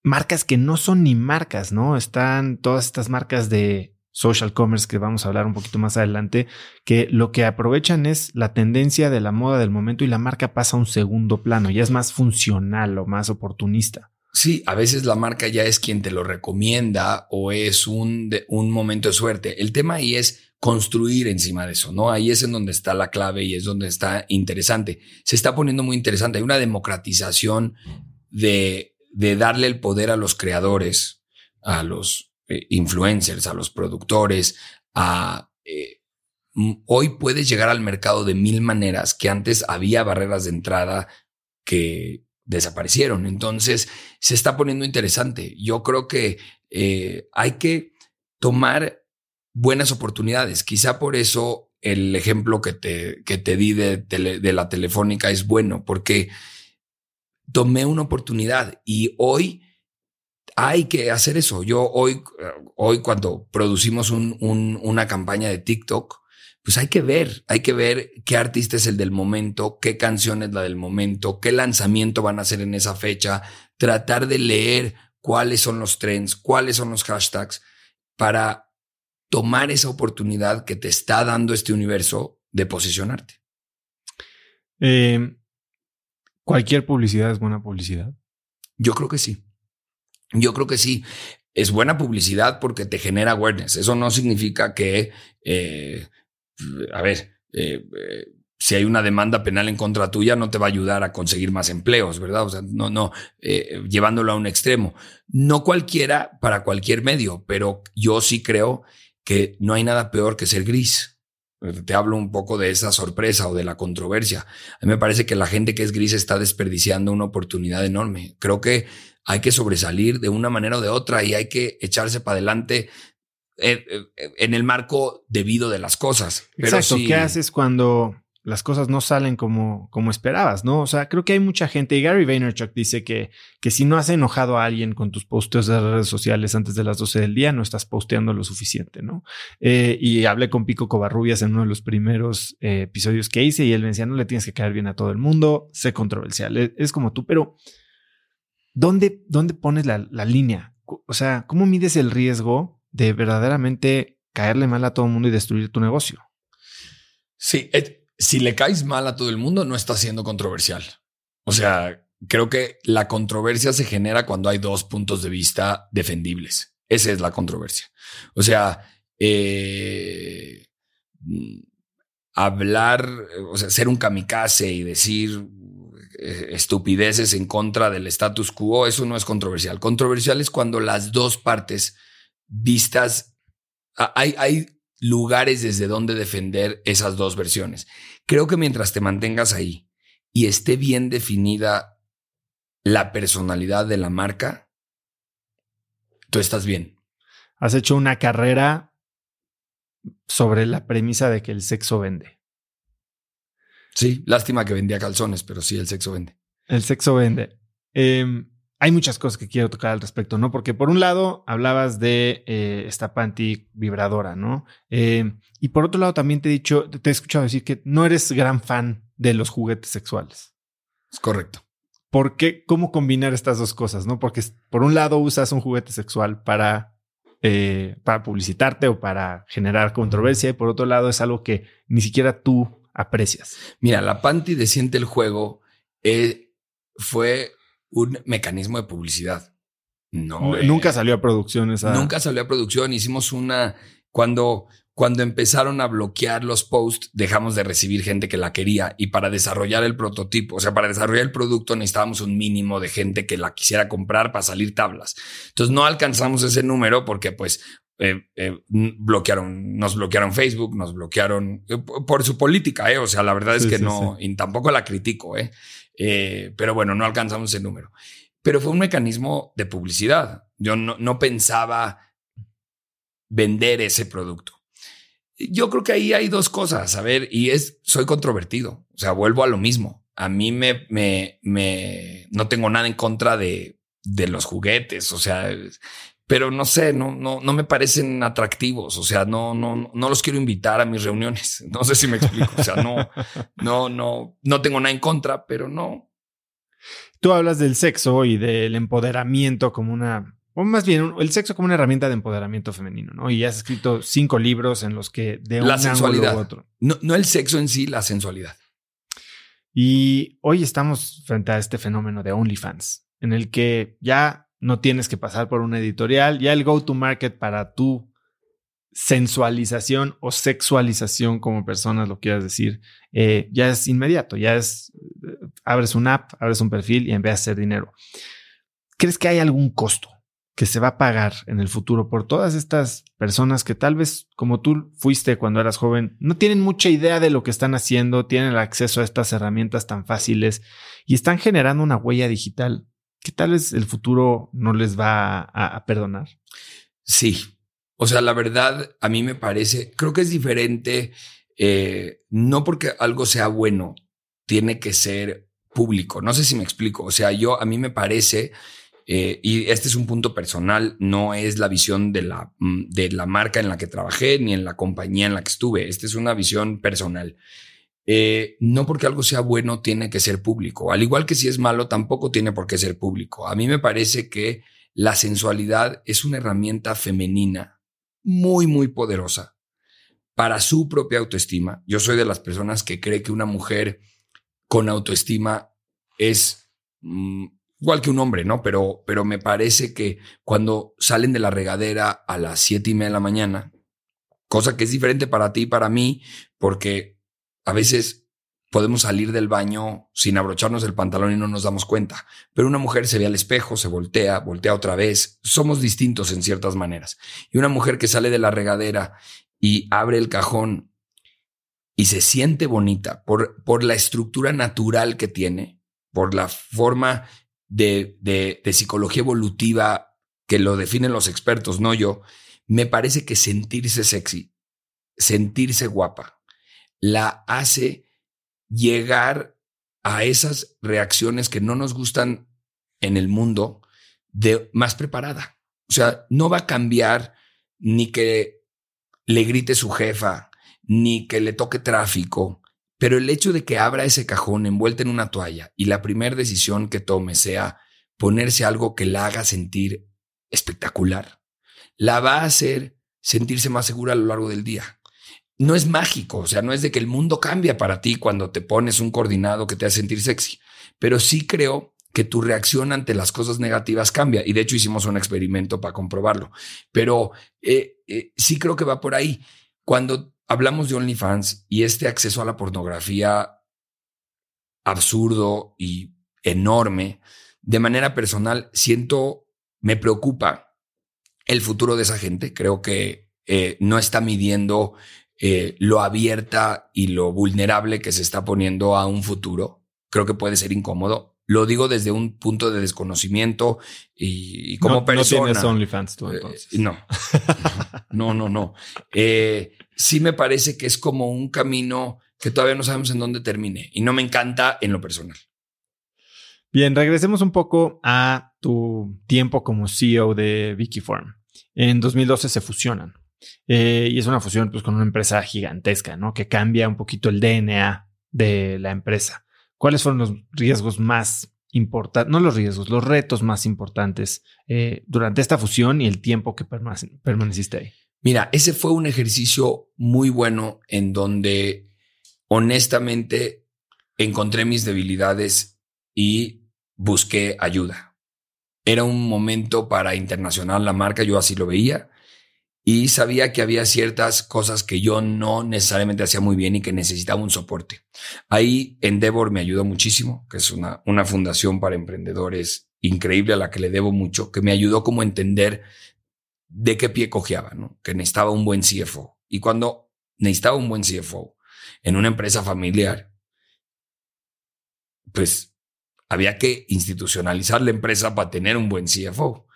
marcas que no son ni marcas, ¿no? Están todas estas marcas de social commerce que vamos a hablar un poquito más adelante, que lo que aprovechan es la tendencia de la moda del momento y la marca pasa a un segundo plano, ya es más funcional o más oportunista. Sí, a veces la marca ya es quien te lo recomienda o es un, un momento de suerte. El tema ahí es construir encima de eso, ¿no? Ahí es en donde está la clave y es donde está interesante. Se está poniendo muy interesante. Hay una democratización de, de darle el poder a los creadores, a los eh, influencers, a los productores. Eh, hoy puedes llegar al mercado de mil maneras que antes había barreras de entrada que desaparecieron. Entonces se está poniendo interesante. Yo creo que eh, hay que tomar buenas oportunidades. Quizá por eso el ejemplo que te, que te di de, de la telefónica es bueno, porque tomé una oportunidad y hoy hay que hacer eso. Yo hoy, hoy cuando producimos un, una campaña de TikTok, pues hay que ver, hay que ver qué artista es el del momento, qué canción es la del momento, qué lanzamiento van a hacer en esa fecha, tratar de leer cuáles son los trends, cuáles son los hashtags, para tomar esa oportunidad que te está dando este universo de posicionarte. Eh, ¿Cualquier publicidad es buena publicidad? Yo creo que sí. Yo creo que sí. Es buena publicidad porque te genera awareness. Eso no significa que eh, a ver, eh, eh, si hay una demanda penal en contra tuya, no te va a ayudar a conseguir más empleos, ¿verdad? O sea, no, no, eh, llevándolo a un extremo. No cualquiera para cualquier medio, pero yo sí creo que no hay nada peor que ser gris. Te hablo un poco de esa sorpresa o de la controversia. A mí me parece que la gente que es gris está desperdiciando una oportunidad enorme. Creo que hay que sobresalir de una manera o de otra y hay que echarse para adelante en el marco debido de las cosas. Pero Exacto. ¿Qué haces cuando las cosas no salen como, como esperabas, ¿no? O sea, creo que hay mucha gente, y Gary Vaynerchuk dice que, que si no has enojado a alguien con tus posteos de redes sociales antes de las 12 del día, no estás posteando lo suficiente, ¿no? Eh, y hablé con Pico Covarrubias en uno de los primeros episodios que hice y él me decía, no le tienes que caer bien a todo el mundo, sé controversial, es, es como tú, pero ¿dónde, dónde pones la, la línea? O sea, ¿cómo mides el riesgo de verdaderamente caerle mal a todo el mundo y destruir tu negocio. Sí, si le caes mal a todo el mundo, no está siendo controversial. O sea, creo que la controversia se genera cuando hay dos puntos de vista defendibles. Esa es la controversia. O sea, eh, hablar, o sea, ser un kamikaze y decir eh, estupideces en contra del status quo, eso no es controversial. Controversial es cuando las dos partes vistas, hay, hay lugares desde donde defender esas dos versiones. Creo que mientras te mantengas ahí y esté bien definida la personalidad de la marca, tú estás bien. Has hecho una carrera sobre la premisa de que el sexo vende. Sí, lástima que vendía calzones, pero sí, el sexo vende. El sexo vende. Em, hay muchas cosas que quiero tocar al respecto, ¿no? Porque por un lado hablabas de eh, esta panty vibradora, ¿no? Em, y por otro lado también te he dicho, te he escuchado decir que no eres gran fan de los juguetes sexuales. Es correcto. ¿Por qué? ¿Cómo combinar estas dos cosas, no? Porque por un lado usas un juguete sexual para eh, para publicitarte o para generar controversia y por otro lado es algo que ni siquiera tú aprecias. Mira, la Panty de Siente el Juego eh, fue un mecanismo de publicidad. No, nunca salió a producción esa. Nunca salió a producción. Hicimos una cuando cuando empezaron a bloquear los posts, dejamos de recibir gente que la quería y para desarrollar el prototipo, o sea, para desarrollar el producto necesitábamos un mínimo de gente que la quisiera comprar para salir tablas. Entonces no alcanzamos ese número porque pues eh, eh, bloquearon, nos bloquearon Facebook, nos bloquearon eh, por su política, eh. O sea, la verdad es que no, y tampoco la critico, eh. Pero bueno, no alcanzamos ese número. Pero fue un mecanismo de publicidad. Yo no, no pensaba vender ese producto. Yo creo que ahí hay dos cosas, a ver, y es, soy controvertido, o sea, vuelvo a lo mismo. A mí me, me, me, no tengo nada en contra de, de los juguetes, o sea, pero no sé, no, no, no me parecen atractivos, o sea, no, no, no los quiero invitar a mis reuniones. No sé si me explico, o sea, no, no, no, no tengo nada en contra, pero no. Tú hablas del sexo y del empoderamiento como una o más bien el sexo como una herramienta de empoderamiento femenino, ¿no? Y has escrito cinco libros en los que de la sensualidad. U otro. No, no el sexo en sí, la sensualidad. Y hoy estamos frente a este fenómeno de OnlyFans, en el que ya no tienes que pasar por una editorial, ya el go-to-market para tu sensualización o sexualización, como personas lo quieras decir, eh, ya es inmediato, ya es, eh, abres una app, abres un perfil y en vez de hacer dinero. ¿Crees que hay algún costo? que se va a pagar en el futuro por todas estas personas que tal vez como tú fuiste cuando eras joven, no tienen mucha idea de lo que están haciendo, tienen el acceso a estas herramientas tan fáciles y están generando una huella digital que tal vez el futuro no les va a, perdonar. Sí, o sea, la verdad a mí me parece, creo que es diferente, eh, no porque algo sea bueno, tiene que ser público. No sé si me explico. O sea, yo a mí me parece eh, y este es un punto personal, no es la visión de la, mm, de la marca en la que trabajé ni en la compañía en la que estuve. Esta es una visión personal. Eh, no porque algo sea bueno tiene que ser público. Al igual que si es malo, tampoco tiene por qué ser público. A mí me parece que la sensualidad es una herramienta femenina muy, muy poderosa para su propia autoestima. Yo soy de las personas que cree que una mujer con autoestima es mm, igual que un hombre, ¿no? Pero, pero me parece que cuando salen de la regadera a las siete y media de la mañana, cosa que es diferente para ti y para mí, porque a veces podemos salir del baño sin abrocharnos el pantalón y no nos damos cuenta. Pero una mujer se ve al espejo, se voltea, voltea otra vez. Somos distintos en ciertas maneras. Y una mujer que sale de la regadera y abre el cajón y se siente bonita por, por la estructura natural que tiene, por la forma de, de, psicología evolutiva que lo definen los expertos, no yo, me parece que sentirse sexy, sentirse guapa, la hace llegar a esas reacciones que no nos gustan en el mundo de más preparada. O sea, no va a cambiar ni que le grite su jefa, ni que le toque tráfico, pero el hecho de que abra ese cajón envuelta en una toalla y la primera decisión que tome sea ponerse algo que la haga sentir espectacular, la va a hacer sentirse más segura a lo largo del día. No es mágico, o sea, no es de que el mundo cambia para ti cuando te pones un coordinado que te hace sentir sexy, pero sí creo que tu reacción ante las cosas negativas cambia. Y de hecho hicimos un experimento para comprobarlo. Pero eh, eh, sí creo que va por ahí. Cuando hablamos de OnlyFans y este acceso a la pornografía absurdo y enorme, de manera personal, siento, me preocupa el futuro de esa gente. Creo que eh, no está midiendo eh, lo abierta y lo vulnerable que se está poniendo a un futuro. Creo que puede ser incómodo. Lo digo desde un punto de desconocimiento y, como persona. No tienes OnlyFans tú eh, entonces. no, no, no, no. Eh, sí me parece que es como un camino que todavía no sabemos en dónde termine y no me encanta en lo personal. Bien, regresemos un poco a tu tiempo como CEO de Wikiform. En 2012 se fusionan eh, y es una fusión pues, con una empresa gigantesca, ¿no? Que cambia un poquito el DNA de la empresa. ¿Cuáles fueron los riesgos más importantes, no los riesgos, los retos más importantes eh, durante esta fusión y el tiempo que permaneciste ahí? Mira, ese fue un ejercicio muy bueno en donde honestamente encontré mis debilidades y busqué ayuda. Era un momento para internacional la marca, yo así lo veía y sabía que había ciertas cosas que yo no necesariamente hacía muy bien y que necesitaba un soporte. Ahí Endeavor me ayudó muchísimo, que es una, una fundación para emprendedores increíble a la que le debo mucho, que me ayudó como a entender de qué pie cojeaba, que necesitaba un buen CFO. Y cuando necesitaba un buen CFO en una empresa familiar, pues había que institucionalizar la empresa para tener un buen CFO.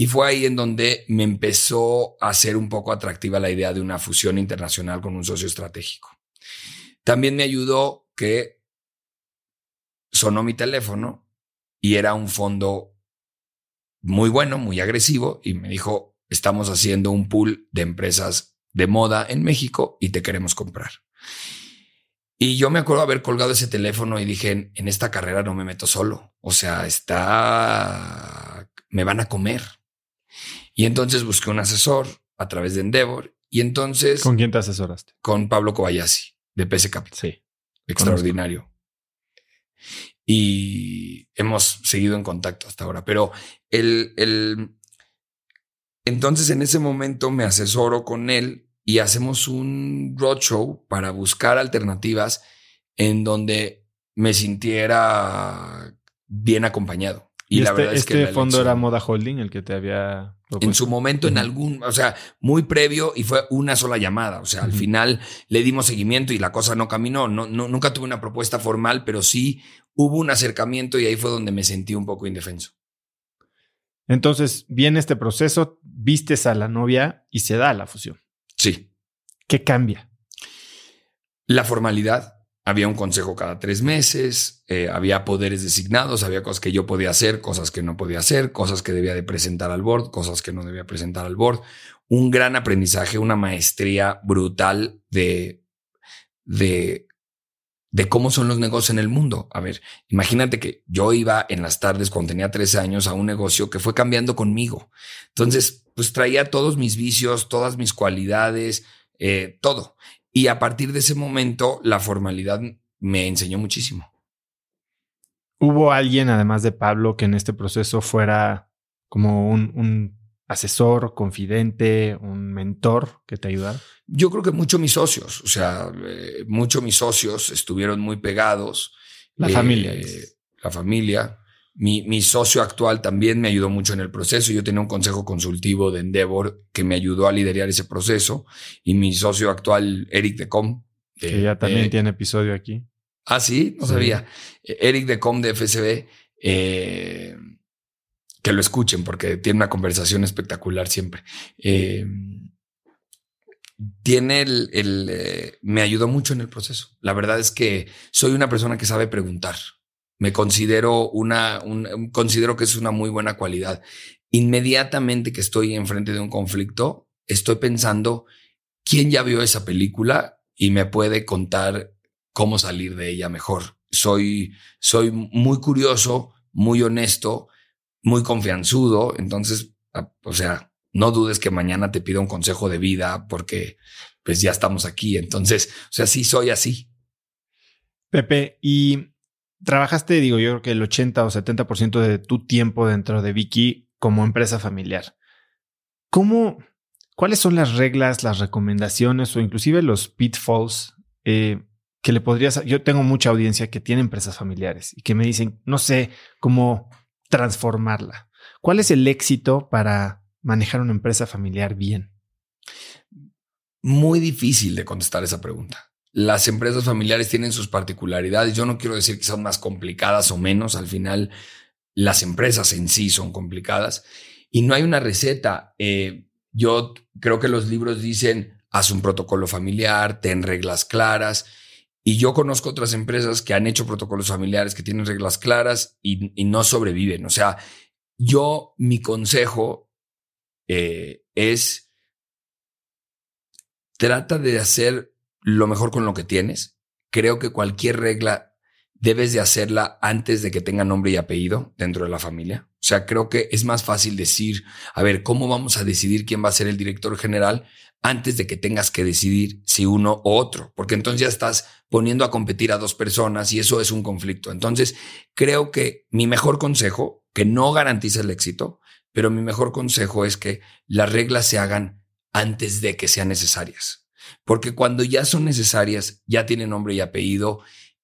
Y fue ahí en donde me empezó a ser un poco atractiva la idea de una fusión internacional con un socio estratégico. También me ayudó que sonó mi teléfono y era un fondo muy bueno, muy agresivo, y me dijo, estamos haciendo un pool de empresas de moda en México y te queremos comprar. Y yo me acuerdo haber colgado ese teléfono y dije, en esta carrera no me meto solo. O sea, está, me van a comer. Y entonces busqué un asesor a través de Endeavor. Y entonces. ¿Con quién te asesoraste? Con Pablo Kobayashi, de PC Capital. Sí. Extraordinario. Y hemos seguido en contacto hasta ahora. Pero el, el. Entonces, en ese momento me asesoro con él y hacemos un roadshow para buscar alternativas en donde me sintiera bien acompañado. Y, la este, verdad es que este fondo era Moda Holding, el que te había en su momento, en algún, o sea, muy previo y fue una sola llamada. O sea, al final le dimos seguimiento y la cosa no caminó. No, no, nunca tuve una propuesta formal, pero sí hubo un acercamiento y ahí fue donde me sentí un poco indefenso. Entonces, viene este proceso, vistes a la novia y se da la fusión. Sí. ¿Qué cambia? La formalidad, había un consejo cada tres meses, eh, había poderes designados, había cosas que yo podía hacer, cosas que no podía hacer, cosas que debía de presentar al board, cosas que no debía presentar al board. Un gran aprendizaje, una maestría brutal de, de, de cómo son los negocios en el mundo. A ver, imagínate que yo iba en las tardes cuando tenía tres años a un negocio que fue cambiando conmigo. Entonces, pues traía todos mis vicios, todas mis cualidades, eh, todo. Y a partir de ese momento, la formalidad me enseñó muchísimo. ¿Hubo alguien, además de Pablo, que en este proceso fuera como un, asesor, confidente, un mentor que te ayudara? Yo creo que mucho mis socios, o sea, eh, mucho mis socios estuvieron muy pegados. La familia. Eh, la familia. Mi, socio actual también me ayudó mucho en el proceso. Yo tenía un consejo consultivo de Endeavor que me ayudó a liderar ese proceso. Y mi socio actual, Eric Decom. que ya también tiene episodio aquí. Ah, sí, no sabía. Eric Decom de FSB. Eh, que lo escuchen porque tiene una conversación espectacular siempre. Eh, tiene el, el eh, me ayudó mucho en el proceso. La verdad es que soy una persona que sabe preguntar me considero una, un, considero que es una muy buena cualidad. Inmediatamente que estoy enfrente de un conflicto, estoy pensando quién ya vio esa película y me puede contar cómo salir de ella mejor. Soy, soy muy curioso, muy honesto, muy confianzudo. Entonces, ah, o sea, no dudes que mañana te pido un consejo de vida porque pues ya estamos aquí. Entonces, o sea, sí soy así. Pepe, y trabajaste, digo, yo creo que el 80 o 70% de tu tiempo dentro de Vicky como empresa familiar. ¿Cómo, cuáles son las reglas, las recomendaciones o inclusive los pitfalls eh, que le podrías... Yo tengo mucha audiencia que tiene empresas familiares y que me dicen, no sé cómo transformarla. ¿Cuál es el éxito para manejar una empresa familiar bien? muy difícil de contestar esa pregunta. Las empresas familiares tienen sus particularidades. Yo no quiero decir que son más complicadas o menos. Al final, las empresas en sí son complicadas y no hay una receta. Eh, yo creo que los libros dicen, haz un protocolo familiar, ten reglas claras. Y yo conozco otras empresas que han hecho protocolos familiares, que tienen reglas claras y, no sobreviven. O sea, yo, mi consejo eh, es, trata de hacer lo mejor con lo que tienes. Creo que cualquier regla debes de hacerla antes de que tenga nombre y apellido dentro de la familia. O sea, creo que es más fácil decir, a ver, ¿cómo vamos a decidir quién va a ser el director general antes de que tengas que decidir si uno o otro? Porque entonces ya estás poniendo a competir a dos personas y eso es un conflicto. Entonces, creo que mi mejor consejo, que no garantiza el éxito, pero mi mejor consejo es que las reglas se hagan antes de que sean necesarias. Porque cuando ya son necesarias, ya tienen nombre y apellido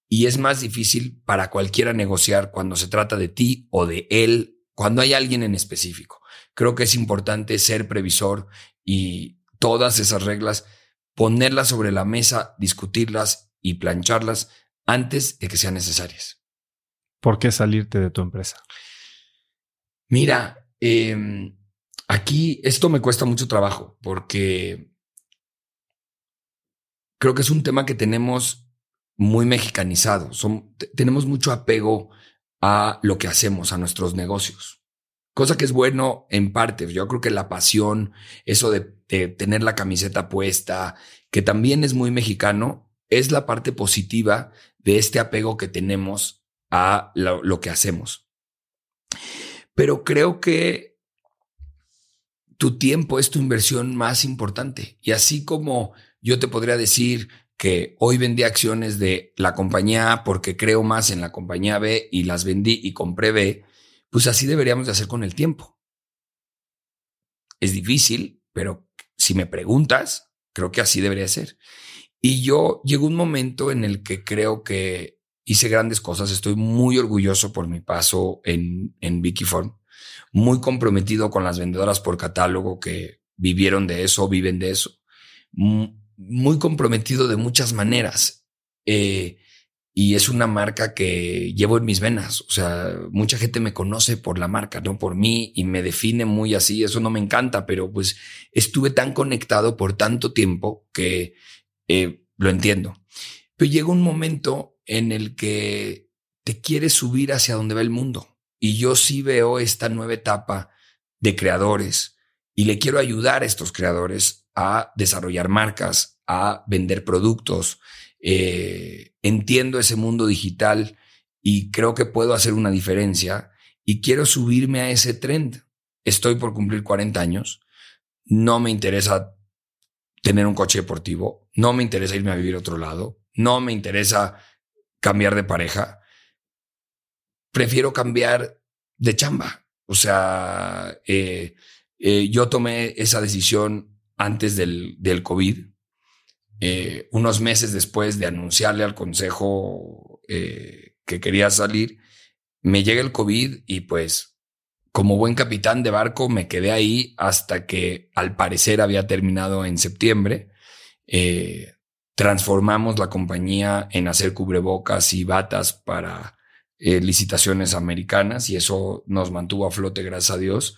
y es más difícil para cualquiera negociar cuando se trata de ti o de él, cuando hay alguien en específico. Creo que es importante ser previsor y todas esas reglas, ponerlas sobre la mesa, discutirlas y plancharlas antes de que sean necesarias. ¿Por qué salirte de tu empresa? Mira, em, aquí esto me cuesta mucho trabajo porque creo que es un tema que tenemos muy mexicanizado. tenemos mucho apego a lo que hacemos, a nuestros negocios. Cosa que es bueno en parte. Yo creo que la pasión, eso de, tener la camiseta puesta, que también es muy mexicano, es la parte positiva de este apego que tenemos a lo que hacemos. Pero creo que tu tiempo es tu inversión más importante. Y así como yo te podría decir, que hoy vendí acciones de la compañía A porque creo más en la compañía B y las vendí y compré B, pues así deberíamos de hacer con el tiempo. Es difícil, pero si me preguntas, creo que así debería ser. Y yo llegó un momento en el que creo que hice grandes cosas. Estoy muy orgulloso por mi paso en, en Form, muy comprometido con las vendedoras por catálogo que vivieron de eso, viven de eso muy comprometido de muchas maneras. Eh, y es una marca que llevo en mis venas. O sea, mucha gente me conoce por la marca, no por mí, y me define muy así. Eso no me encanta, pero pues estuve tan conectado por tanto tiempo que eh, lo entiendo. Pero llega un momento en el que te quieres subir hacia donde va el mundo. Y yo sí veo esta nueva etapa de creadores y le quiero ayudar a estos creadores a desarrollar marcas, a vender productos. Eh, entiendo ese mundo digital y creo que puedo hacer una diferencia y quiero subirme a ese trend. Estoy por cumplir 40 años. No me interesa tener un coche deportivo. No me interesa irme a vivir a otro lado. No me interesa cambiar de pareja. Prefiero cambiar de chamba. O sea, eh, eh, yo tomé esa decisión antes del, del COVID, eh, unos meses después de anunciarle al consejo eh, que quería salir, me llega el COVID y pues como buen capitán de barco me quedé ahí hasta que al parecer había terminado en septiembre. Eh, transformamos la compañía en hacer cubrebocas y batas para licitaciones americanas y eso nos mantuvo a flote, gracias a Dios.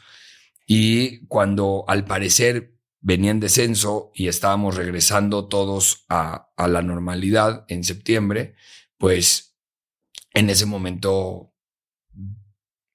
Y cuando al parecer venía en descenso y estábamos regresando todos a, la normalidad en septiembre, pues en ese momento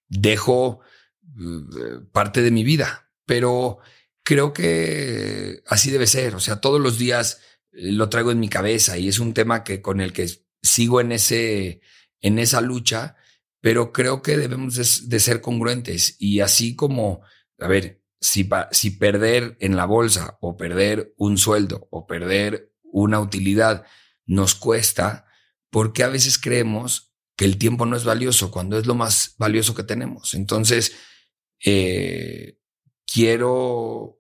dejo eh, parte de mi vida, pero creo que así debe ser. O sea, todos los días eh, lo traigo en mi cabeza y es un tema que con el que sigo en ese, en esa lucha, pero creo que debemos de ser congruentes y así como, a ver, si, perder en la bolsa o perder un sueldo o perder una utilidad nos cuesta, porque a veces creemos que el tiempo no es valioso cuando es lo más valioso que tenemos. Entonces, eh, quiero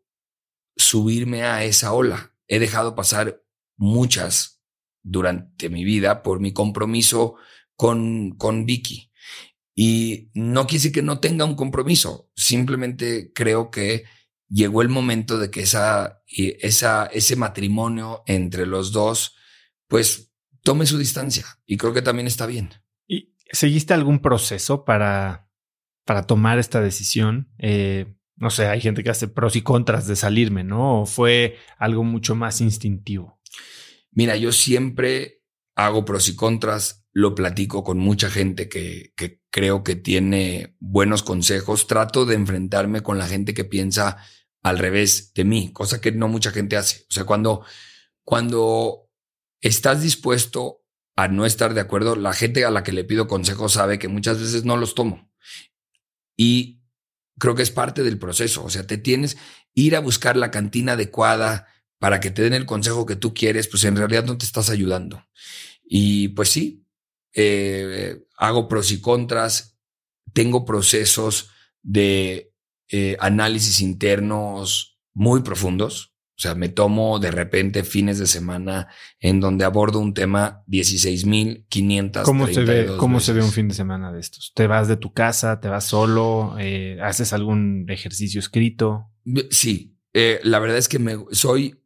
subirme a esa ola. He dejado pasar muchas durante mi vida por mi compromiso con, con Vicky. Y no quise que no tenga un compromiso, simplemente creo que llegó el momento de que esa, esa, ese matrimonio entre los dos, pues tome su distancia. Y creo que también está bien. ¿Y seguiste algún proceso para, para tomar esta decisión? Eh, no sé, hay gente que hace pros y contras de salirme, ¿no? ¿O fue algo mucho más instintivo? Mira, yo siempre hago pros y contras, lo platico con mucha gente que, que creo que tiene buenos consejos, trato de enfrentarme con la gente que piensa al revés de mí, cosa que no mucha gente hace. O sea, cuando, cuando estás dispuesto a no estar de acuerdo, la gente a la que le pido consejos sabe que muchas veces no los tomo. Y creo que es parte del proceso. O sea, te tienes ir a buscar la cantina adecuada para que te den el consejo que tú quieres, pues en realidad no te estás ayudando. Y pues sí, eh, hago pros y contras, tengo procesos de eh, análisis internos muy profundos. O sea, me tomo de repente fines de semana en donde abordo un tema 16.500. ¿Cómo, se ve, ¿Cómo se ve un fin de semana de estos? ¿Te vas de tu casa? ¿Te vas solo? Eh, ¿Haces algún ejercicio escrito? Sí, eh, la verdad es que me, soy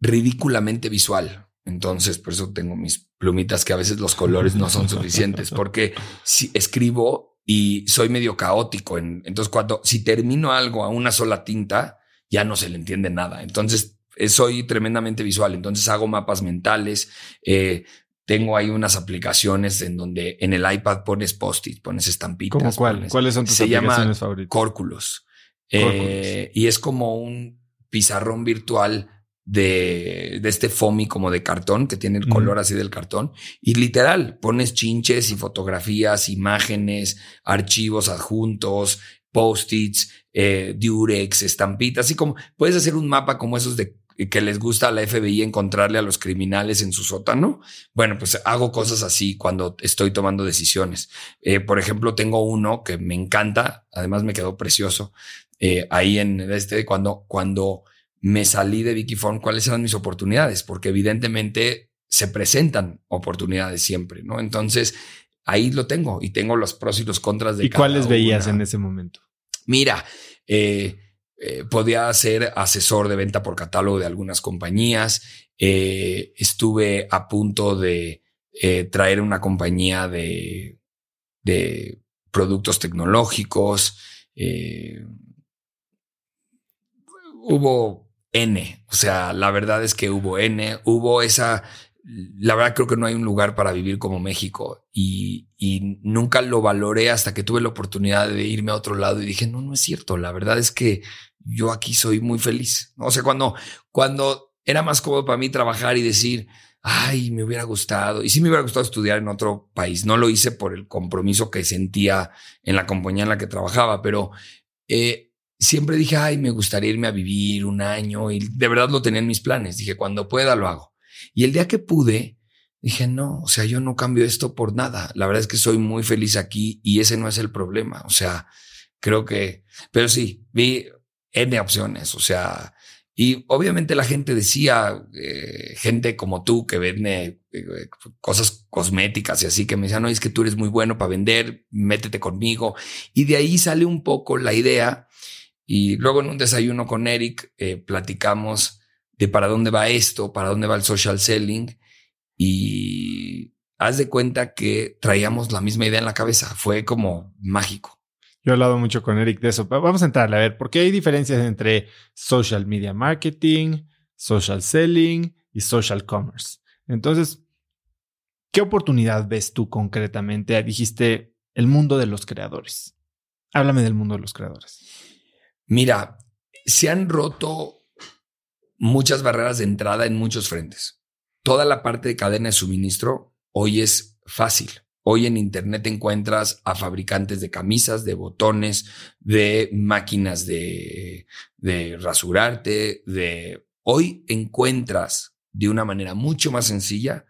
ridículamente visual. Entonces, por eso tengo mis plumitas que a veces los colores no son suficientes, porque si escribo y soy medio caótico. En, entonces, cuando si termino algo a una sola tinta, ya no se le entiende nada. Entonces, eh, soy tremendamente visual. Entonces, hago mapas mentales. Eh, tengo ahí unas aplicaciones en donde en el iPad pones post-it, pones estampitas. ¿Cómo cuál? ¿Cuáles son tus se aplicaciones llama Córculos. Eh, y es como un pizarrón virtual de, de este foamy como de cartón que tiene el color así del cartón y literal pones chinches y fotografías, imágenes, archivos adjuntos, post-its, eh, durex, estampitas, así como puedes hacer un mapa como esos de que les gusta a la FBI encontrarle a los criminales en su sótano. Bueno, pues hago cosas así cuando estoy tomando decisiones. Eh, por ejemplo, tengo uno que me encanta, además me quedó precioso, eh, ahí en este, cuando, cuando me salí de Vicky cuáles eran mis oportunidades, porque evidentemente se presentan oportunidades siempre, ¿no? Entonces, ahí lo tengo y tengo los pros y los contras de ¿Y cuáles veías en ese momento? Mira, eh, eh, podía ser asesor de venta por catálogo de algunas compañías. Eh, estuve a punto de traer una compañía de, de productos tecnológicos. hubo N. O sea, la verdad es que hubo N, hubo esa, la verdad creo que no hay un lugar para vivir como México y, y, nunca lo valoré hasta que tuve la oportunidad de irme a otro lado y dije, no, no es cierto, la verdad es que yo aquí soy muy feliz. O sea, cuando, cuando era más cómodo para mí trabajar y decir, ay, me hubiera gustado, y sí me hubiera gustado estudiar en otro país, no lo hice por el compromiso que sentía en la compañía en la que trabajaba, pero eh, siempre dije, ay, me gustaría irme a vivir un año y de verdad lo tenía en mis planes. Dije, cuando pueda lo hago. Y el día que pude, dije, no, o sea, yo no cambio esto por nada. La verdad es que soy muy feliz aquí y ese no es el problema. O sea, creo que, pero sí, vi N opciones, o sea, y obviamente la gente decía, eh, gente como tú que vende eh, cosas cosméticas y así, que me decían, no, es que tú eres muy bueno para vender, métete conmigo. Y de ahí sale un poco la idea y luego en un desayuno con Eric eh, platicamos de para dónde va esto, para dónde va el social selling y haz de cuenta que traíamos la misma idea en la cabeza. Fue como mágico. Yo he hablado mucho con Eric de eso. Vamos a entrarle a ver, ¿por qué hay diferencias entre social media marketing, social selling y social commerce? Entonces, ¿qué oportunidad ves tú concretamente? Dijiste el mundo de los creadores. Háblame del mundo de los creadores. Mira, se han roto muchas barreras de entrada en muchos frentes. Toda la parte de cadena de suministro hoy es fácil. Hoy en Internet encuentras a fabricantes de camisas, de botones, de máquinas de, de rasurarte, de... Hoy encuentras de una manera mucho más sencilla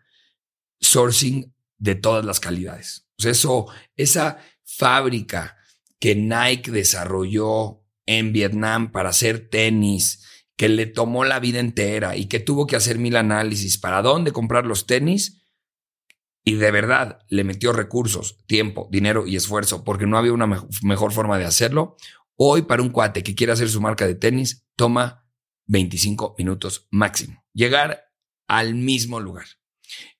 sourcing de todas las calidades. Eso, esa fábrica que Nike desarrolló en Vietnam para hacer tenis, que le tomó la vida entera y que tuvo que hacer mil análisis para dónde comprar los tenis. Y de verdad le metió recursos, tiempo, dinero y esfuerzo porque no había una mejor forma de hacerlo. Hoy para un cuate que quiera hacer su marca de tenis, toma 25 minutos máximo. Llegar al mismo lugar.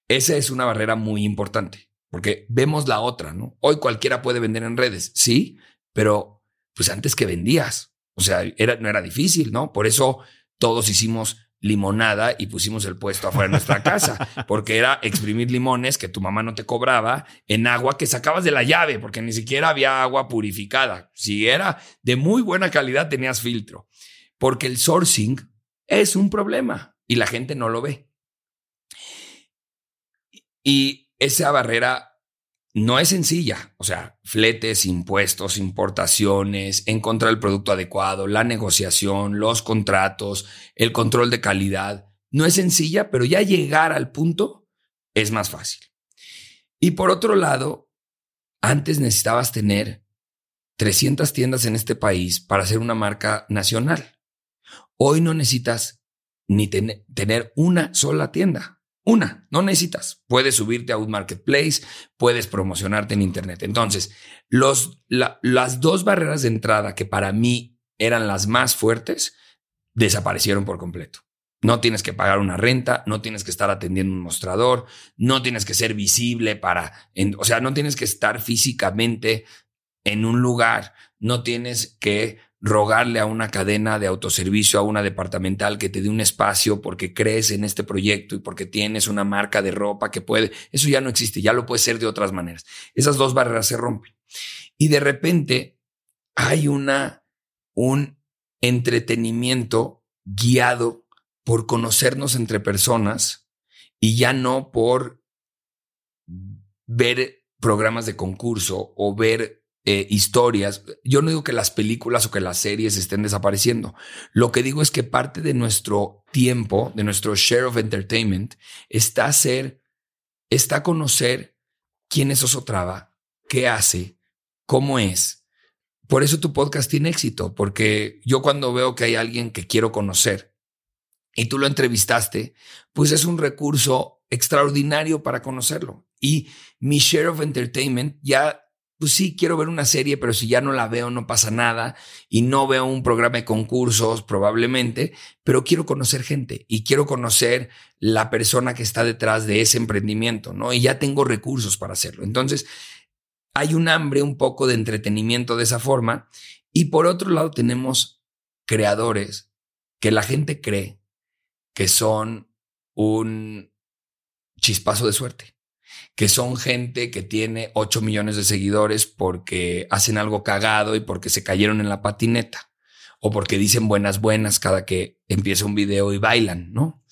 Esa es una barrera muy importante, porque vemos la otra, ¿no? Hoy cualquiera puede vender en redes, sí, pero pues antes que vendías, o sea, era, no era difícil, ¿no? Por eso todos hicimos limonada y pusimos el puesto afuera de nuestra casa, porque era exprimir limones que tu mamá no te cobraba en agua que sacabas de la llave, porque ni siquiera había agua purificada. Si era de muy buena calidad, tenías filtro, porque el sourcing es un problema y la gente no lo ve. Y esa barrera no es sencilla, o sea, fletes, impuestos, importaciones, encontrar el producto adecuado, la negociación, los contratos, el control de calidad. No es sencilla, pero ya llegar al punto es más fácil. Y por otro lado, antes necesitabas tener 300 tiendas en este país para hacer una marca nacional. Hoy no necesitas ni tener una sola tienda. Una, no necesitas. Puedes subirte a un marketplace, puedes promocionarte en Internet. Entonces, los, las dos barreras de entrada que para mí eran las más fuertes, desaparecieron por completo. No tienes que pagar una renta, no tienes que estar atendiendo un mostrador, no tienes que ser visible para, o sea, no tienes que estar físicamente en un lugar, no tienes que rogarle a una cadena de autoservicio, a una departamental que te dé un espacio porque crees en este proyecto y porque tienes una marca de ropa que puede, eso ya no existe, ya lo puede ser de otras maneras. Esas dos barreras se rompen. Y de repente hay una, un entretenimiento guiado por conocernos entre personas y ya no por ver programas de concurso o ver eh, historias. Yo no digo que las películas o que las series estén desapareciendo. Lo que digo es que parte de nuestro tiempo, de nuestro share of entertainment, está a ser, está a conocer quién es Osotrava, qué hace, cómo es. Por eso tu podcast tiene éxito, porque yo cuando veo que hay alguien que quiero conocer y tú lo entrevistaste, pues es un recurso extraordinario para conocerlo. Y mi share of entertainment ya pues sí, quiero ver una serie, pero si ya no la veo no pasa nada y no veo un programa de concursos probablemente, pero quiero conocer gente y quiero conocer la persona que está detrás de ese emprendimiento, ¿no? Y ya tengo recursos para hacerlo. Entonces, hay un hambre un poco de entretenimiento de esa forma y por otro lado tenemos creadores que la gente cree que son un chispazo de suerte que son gente que tiene 8 millones de seguidores porque hacen algo cagado y porque se cayeron en la patineta o porque dicen buenas buenas cada que empieza un video y bailan, ¿no?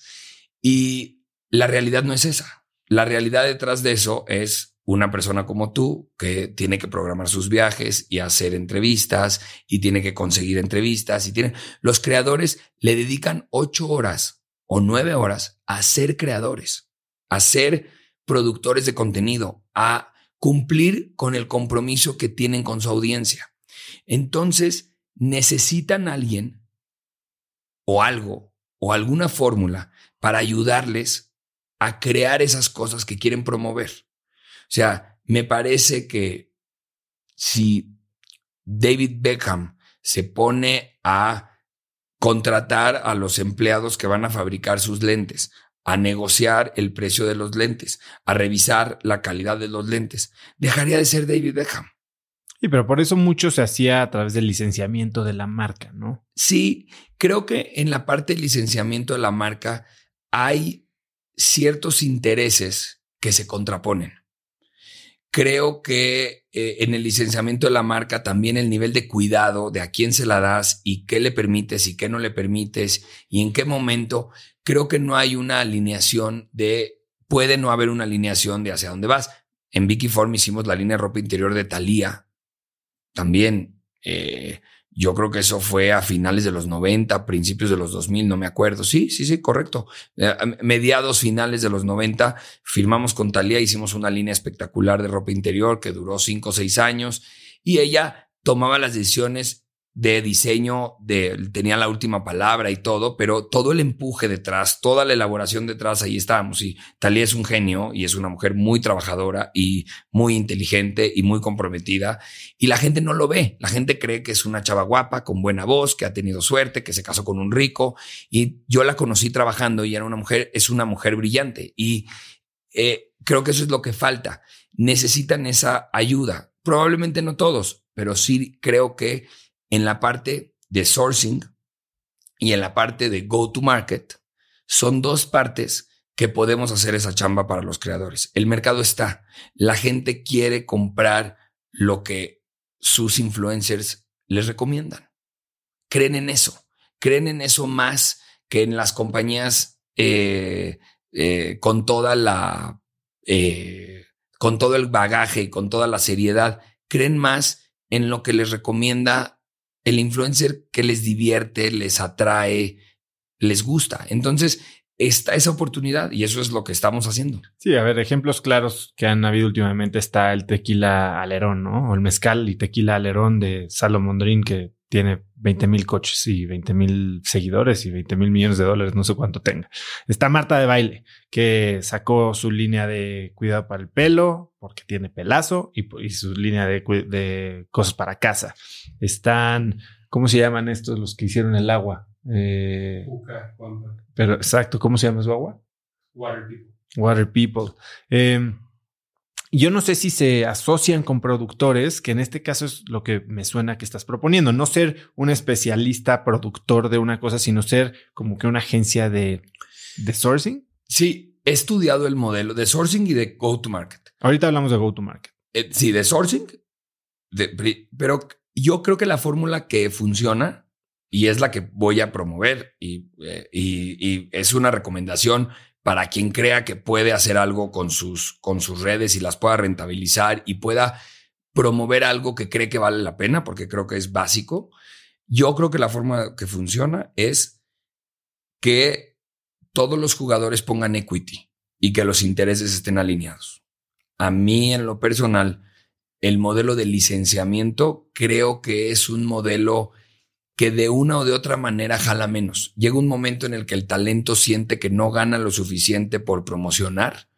Y la realidad no es esa. La realidad detrás de eso es una persona como tú que tiene que programar sus viajes y hacer entrevistas y tiene que conseguir entrevistas y tiene los creadores le dedican ocho horas o nueve horas a ser creadores, a ser productores de contenido, a cumplir con el compromiso que tienen con su audiencia. Entonces, necesitan alguien o algo o alguna fórmula para ayudarles a crear esas cosas que quieren promover. O sea, me parece que si David Beckham se pone a contratar a los empleados que van a fabricar sus lentes, a negociar el precio de los lentes, a revisar la calidad de los lentes. Dejaría de ser David Beckham. Sí, pero por eso mucho se hacía a través del licenciamiento de la marca, ¿no? Sí, creo que en la parte del licenciamiento de la marca hay ciertos intereses que se contraponen. Creo que eh, en el licenciamiento de la marca también el nivel de cuidado de a quién se la das y qué le permites y qué no le permites y en qué momento creo que no hay una alineación de, puede no haber una alineación de hacia dónde vas. En Vicky Form hicimos la línea de ropa interior de Thalía. También, eh, yo creo que eso fue a finales de los 90, principios de los 2000, no me acuerdo. Sí, sí, sí, correcto. Eh, mediados, finales de los 90, firmamos con Thalía, hicimos una línea espectacular de ropa interior que duró cinco o seis años y ella tomaba las decisiones de diseño, de, tenía la última palabra y todo, pero todo el empuje detrás, toda la elaboración detrás, ahí estábamos. Y Talía es un genio y es una mujer muy trabajadora y muy inteligente y muy comprometida. Y la gente no lo ve. La gente cree que es una chava guapa, con buena voz, que ha tenido suerte, que se casó con un rico. Y yo la conocí trabajando y era una mujer, es una mujer brillante. Y eh, creo que eso es lo que falta. Necesitan esa ayuda. Probablemente no todos, pero sí creo que en la parte de sourcing y en la parte de go to market, son dos partes que podemos hacer esa chamba para los creadores. El mercado está, la gente quiere comprar lo que sus influencers les recomiendan. Creen en eso, creen en eso más que en las compañías eh, eh, con toda la, eh, con todo el bagaje y con toda la seriedad. Creen más en lo que les recomienda el influencer que les divierte, les atrae, les gusta. Entonces, está esa oportunidad y eso es lo que estamos haciendo. Sí, a ver, ejemplos claros que han habido últimamente está el tequila alerón, ¿no? O el mezcal y tequila alerón de Salomon Dream que tiene 20 mil coches y 20 mil seguidores y 20 mil millones de dólares, no sé cuánto tenga. Está Marta de Baile, que sacó su línea de cuidado para el pelo, porque tiene pelazo, y, su línea de, de, cosas para casa. Están, ¿cómo se llaman estos los que hicieron el agua? Eh, pero exacto, ¿cómo se llama su agua? Water People. Water People. Eh, yo no sé si se asocian con productores, que en este caso es lo que me suena que estás proponiendo, no ser un especialista productor de una cosa, sino ser como que una agencia de, de sourcing. Sí, he estudiado el modelo de sourcing y de go to market. Ahorita hablamos de go to market. Eh, sí, de sourcing, pero yo creo que la fórmula que funciona y es la que voy a promover y, eh, y es una recomendación para quien crea que puede hacer algo con sus, con sus redes y las pueda rentabilizar y pueda promover algo que cree que vale la pena, porque creo que es básico. Yo creo que la forma que funciona es que todos los jugadores pongan equity y que los intereses estén alineados. A mí, en lo personal, el modelo de licenciamiento creo que es un modelo que de una o de otra manera jala menos. Llega un momento en el que el talento siente que no gana lo suficiente por promocionar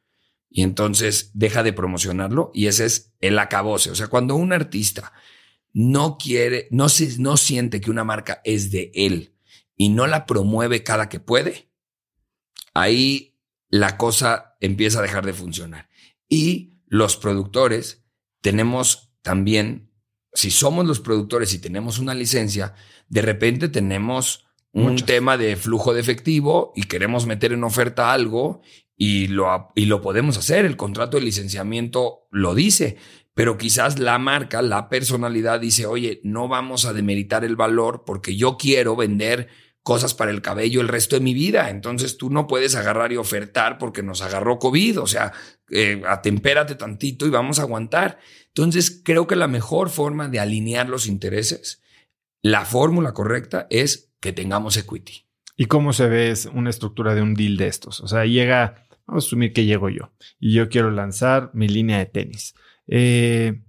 y entonces deja de promocionarlo y ese es el acabose. O sea, cuando un artista no quiere, no, se, no siente que una marca es de él y no la promueve cada que puede, ahí la cosa empieza a dejar de funcionar. Y los productores tenemos también, si somos los productores y tenemos una licencia, de repente tenemos un tema de flujo de efectivo y queremos meter en oferta algo y lo, y lo podemos hacer. El contrato de licenciamiento lo dice, pero quizás la marca, la personalidad dice, oye, no vamos a demeritar el valor porque yo quiero vender cosas para el cabello el resto de mi vida. Entonces tú no puedes agarrar y ofertar porque nos agarró COVID. O sea, eh, atempérate tantito y vamos a aguantar. Entonces creo que la mejor forma de alinear los intereses la fórmula correcta es que tengamos equity. ¿Y cómo se ve una estructura de un deal de estos? O sea, llega, vamos a asumir que llego yo y yo quiero lanzar mi línea de tenis. Eh,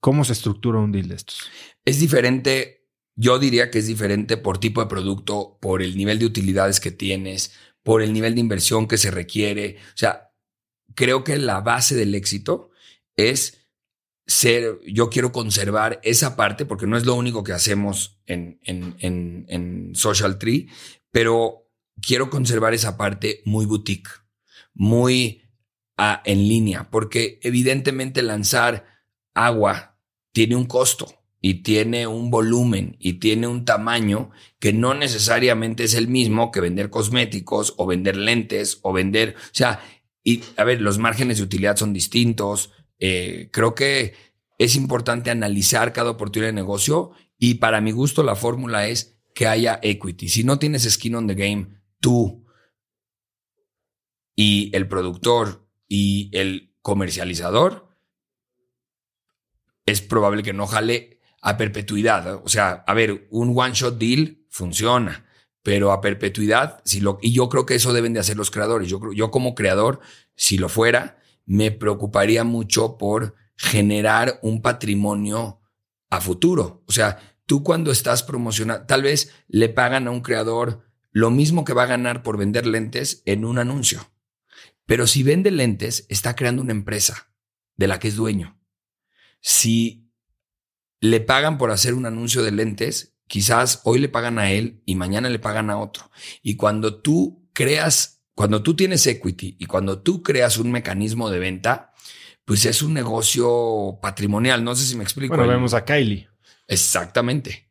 ¿Cómo se estructura un deal de estos? Es diferente, yo diría que es diferente por tipo de producto, por el nivel de utilidades que tienes, por el nivel de inversión que se requiere. O sea, creo que la base del éxito es ser, yo quiero conservar esa parte porque no es lo único que hacemos en, en, en, Social Tree, pero quiero conservar esa parte muy boutique, muy ah, en línea, porque evidentemente lanzar agua tiene un costo y tiene un volumen y tiene un tamaño que no necesariamente es el mismo que vender cosméticos o vender lentes o vender, o sea, y a ver, los márgenes de utilidad son distintos, eh, creo que es importante analizar cada oportunidad de negocio y para mi gusto la fórmula es que haya equity. Si no tienes skin on the game, tú y el productor y el comercializador, es probable que no jale a perpetuidad. O sea, a ver, un one shot deal funciona, pero a perpetuidad, si lo, y yo creo que eso deben de hacer los creadores. Yo, yo como creador, si lo fuera, me preocuparía mucho por generar un patrimonio a futuro. O sea, tú cuando estás promocionando, tal vez le pagan a un creador lo mismo que va a ganar por vender lentes en un anuncio. Pero si vende lentes, está creando una empresa de la que es dueño. Si le pagan por hacer un anuncio de lentes, quizás hoy le pagan a él y mañana le pagan a otro. Y cuando tú creas, cuando tú tienes equity y cuando tú creas un mecanismo de venta, pues es un negocio patrimonial. No sé si me explico. Bueno, vemos a Kylie. Exactamente.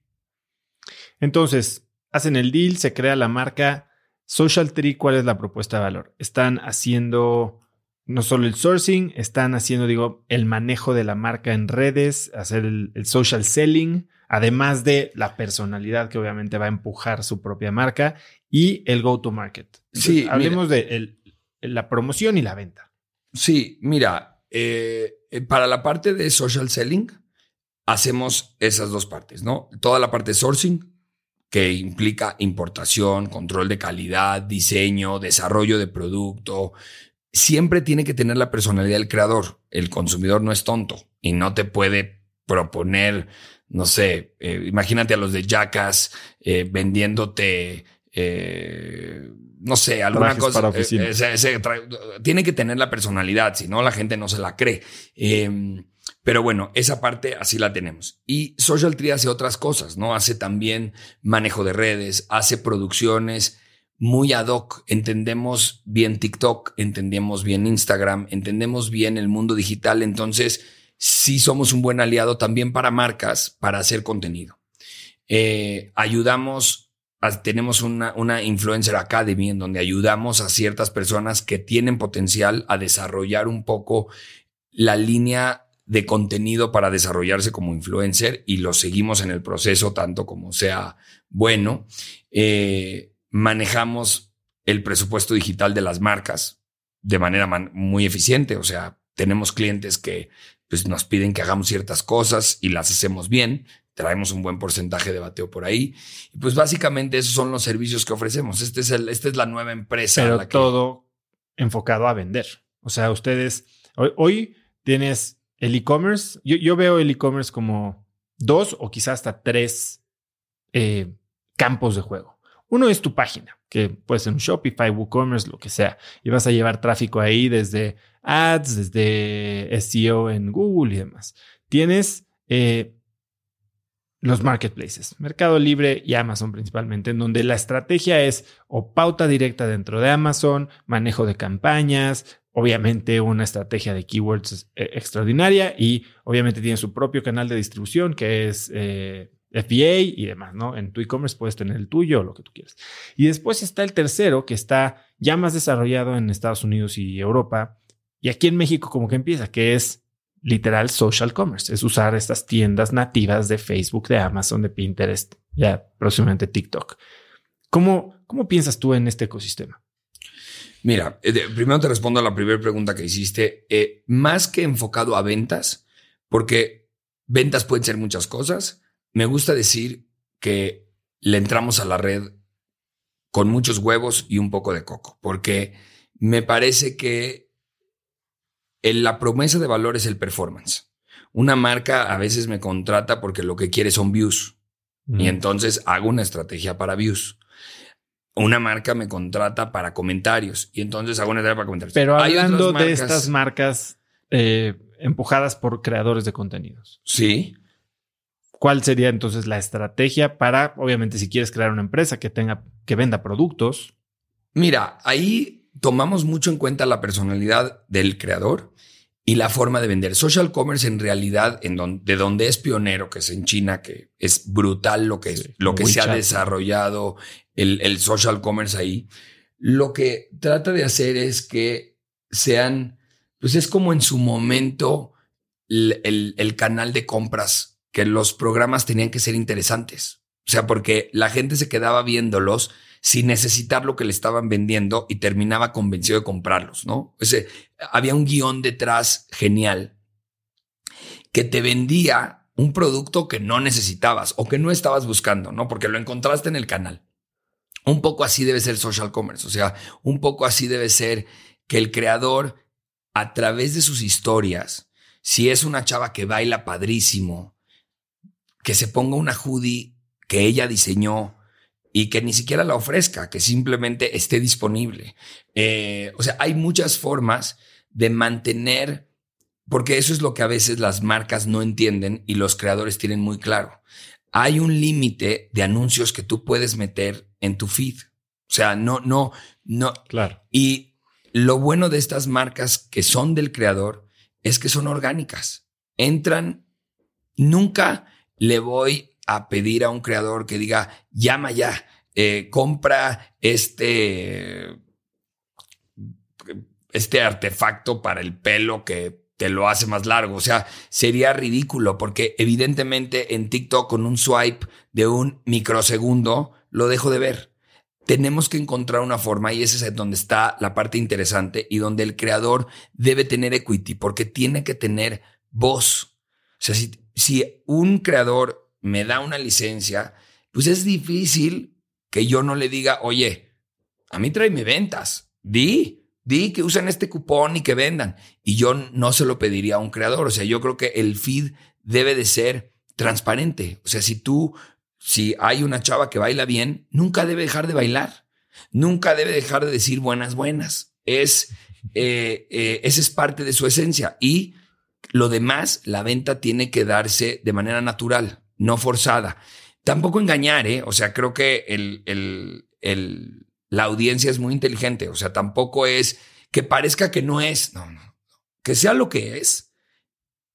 Entonces, hacen el deal, se crea la marca. Social Tree, ¿cuál es la propuesta de valor? Están haciendo no solo el sourcing, están haciendo, digo, el manejo de la marca en redes, hacer el, social selling, además de la personalidad que obviamente va a empujar su propia marca y el go-to-market. Sí, hablemos de la promoción y la venta. Sí, mira, eh, eh, para la parte de social selling, hacemos esas dos partes, ¿no? Toda la parte de sourcing, que implica importación, control de calidad, diseño, desarrollo de producto. Siempre tiene que tener la personalidad del creador. El consumidor no es tonto y no te puede proponer, no sé, eh, imagínate a los de Jackass eh, vendiéndote, eh, no sé, alguna cosa. tiene que tener la personalidad, si no la gente no se la cree. Em, pero bueno, esa parte así la tenemos. Y Social Tree hace otras cosas, ¿no? Hace también manejo de redes, hace producciones muy ad hoc. Entendemos bien TikTok, entendemos bien Instagram, entendemos bien el mundo digital. Entonces, sí somos un buen aliado también para marcas para hacer contenido. Eh, ayudamos, tenemos una, una Influencer Academy en donde ayudamos a ciertas personas que tienen potencial a desarrollar un poco la línea de contenido para desarrollarse como influencer y lo seguimos en el proceso tanto como sea bueno. Eh, manejamos el presupuesto digital de las marcas de manera muy eficiente. O sea, tenemos clientes que pues, nos piden que hagamos ciertas cosas y las hacemos bien. Traemos un buen porcentaje de bateo por ahí. Y pues básicamente esos son los servicios que ofrecemos. Este es el, esta es la nueva empresa. Pero todo enfocado a vender. O sea, ustedes hoy, hoy tienes el e-commerce, yo, veo el e-commerce como dos o quizás hasta tres eh, campos de juego. Uno es tu página, que puede ser un Shopify, WooCommerce, lo que sea, y vas a llevar tráfico ahí desde ads, desde SEO en Google y demás. Tienes eh, los marketplaces, Mercado Libre y Amazon principalmente, en donde la estrategia es o pauta directa dentro de Amazon, manejo de campañas, obviamente una estrategia de keywords eh, extraordinaria y obviamente tiene su propio canal de distribución que es eh, FBA y demás, ¿no? En tu e-commerce puedes tener el tuyo o lo que tú quieras. Y después está el tercero que está ya más desarrollado en Estados Unidos y Europa y aquí en México como que empieza, que es literal social commerce, es usar estas tiendas nativas de Facebook, de Amazon, de Pinterest, ya próximamente TikTok. ¿Cómo, cómo piensas tú en este ecosistema? Mira, eh, primero te respondo a la primera pregunta que hiciste. Eh, más que enfocado a ventas, porque ventas pueden ser muchas cosas, me gusta decir que le entramos a la red con muchos huevos y un poco de coco, porque me parece que la promesa de valor es el performance. Una marca a veces me contrata porque lo que quiere son views. Y entonces hago una estrategia para views una marca me contrata para comentarios y entonces hago una tarea para comentarios. Pero hablando de estas marcas eh, empujadas por creadores de contenidos. Sí. ¿Cuál sería entonces la estrategia para, obviamente, si quieres crear una empresa que tenga, que venda productos? Mira, ahí tomamos mucho en cuenta la personalidad del creador y la forma de vender. Social commerce en realidad, en de donde es pionero, que es en China, que es brutal lo que, lo que se ha desarrollado el, social commerce ahí, lo que trata de hacer es que sean, pues es como en su momento el, el, canal de compras, que los programas tenían que ser interesantes. O sea, porque la gente se quedaba viéndolos sin necesitar lo que le estaban vendiendo y terminaba convencido de comprarlos, ¿no? Ese, había un guion detrás genial que te vendía un producto que no necesitabas o que no estabas buscando, ¿no? Porque lo encontraste en el canal. Un poco así debe ser social commerce, o sea, un poco así debe ser que el creador, a través de sus historias, si es una chava que baila padrísimo, que se ponga una hoodie que ella diseñó y que ni siquiera la ofrezca, que simplemente esté disponible. Eh, o sea, hay muchas formas de mantener, porque eso es lo que a veces las marcas no entienden y los creadores tienen muy claro. Hay un límite de anuncios que tú puedes meter en tu feed. O sea, no, no, no. Claro. Y lo bueno de estas marcas que son del creador es que son orgánicas. Entran, nunca le voy a pedir a un creador que diga, llama ya, eh, compra este, este artefacto para el pelo que te lo hace más largo. O sea, sería ridículo porque evidentemente en TikTok con un swipe de un microsegundo lo dejo de ver. Tenemos que encontrar una forma y ese es donde está la parte interesante y donde el creador debe tener equity porque tiene que tener voz. O sea, si, si un creador me da una licencia, pues es difícil que yo no le diga, oye, a mí tráeme ventas, di, di que usen este cupón y que vendan. Y yo no se lo pediría a un creador. O sea, yo creo que el feed debe de ser transparente. O sea, si tú, si hay una chava que baila bien, nunca debe dejar de bailar. Nunca debe dejar de decir buenas, buenas. Es, eh, eh, esa es parte de su esencia. Y lo demás, la venta tiene que darse de manera natural, no forzada. Tampoco engañar, ¿eh? O sea, creo que el, el, el, la audiencia es muy inteligente. O sea, tampoco es que parezca que no es. No, no. Que sea lo que es,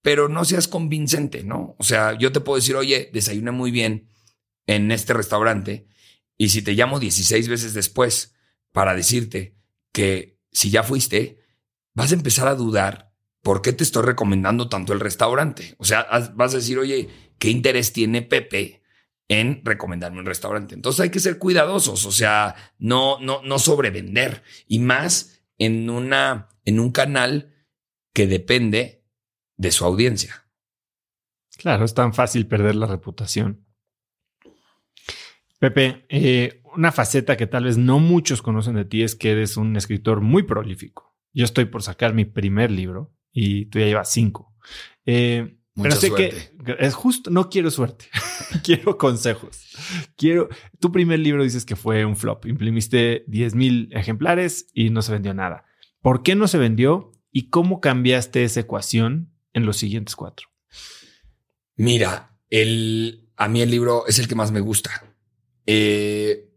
pero no seas convincente, ¿no? O sea, yo te puedo decir, oye, desayuné muy bien en este restaurante. Y si te llamo 16 veces después para decirte que si ya fuiste, vas a empezar a dudar por qué te estoy recomendando tanto el restaurante. O sea, vas a decir, oye, ¿qué interés tiene Pepe en recomendarme un restaurante. Entonces hay que ser cuidadosos, o sea, no, no, no sobrevender y más en una, en un canal que depende de su audiencia. Claro, es tan fácil perder la reputación. Pepe, eh, una faceta que tal vez no muchos conocen de ti es que eres un escritor muy prolífico. Yo estoy por sacar mi primer libro y tú ya llevas cinco. Eh, pero sé que es justo, no quiero suerte, quiero consejos. Quiero, tu primer libro dices que fue un flop, imprimiste 10 mil ejemplares y no se vendió nada. ¿Por qué no se vendió y cómo cambiaste esa ecuación en los siguientes cuatro? Mira, el, a mí el libro es el que más me gusta. Eh,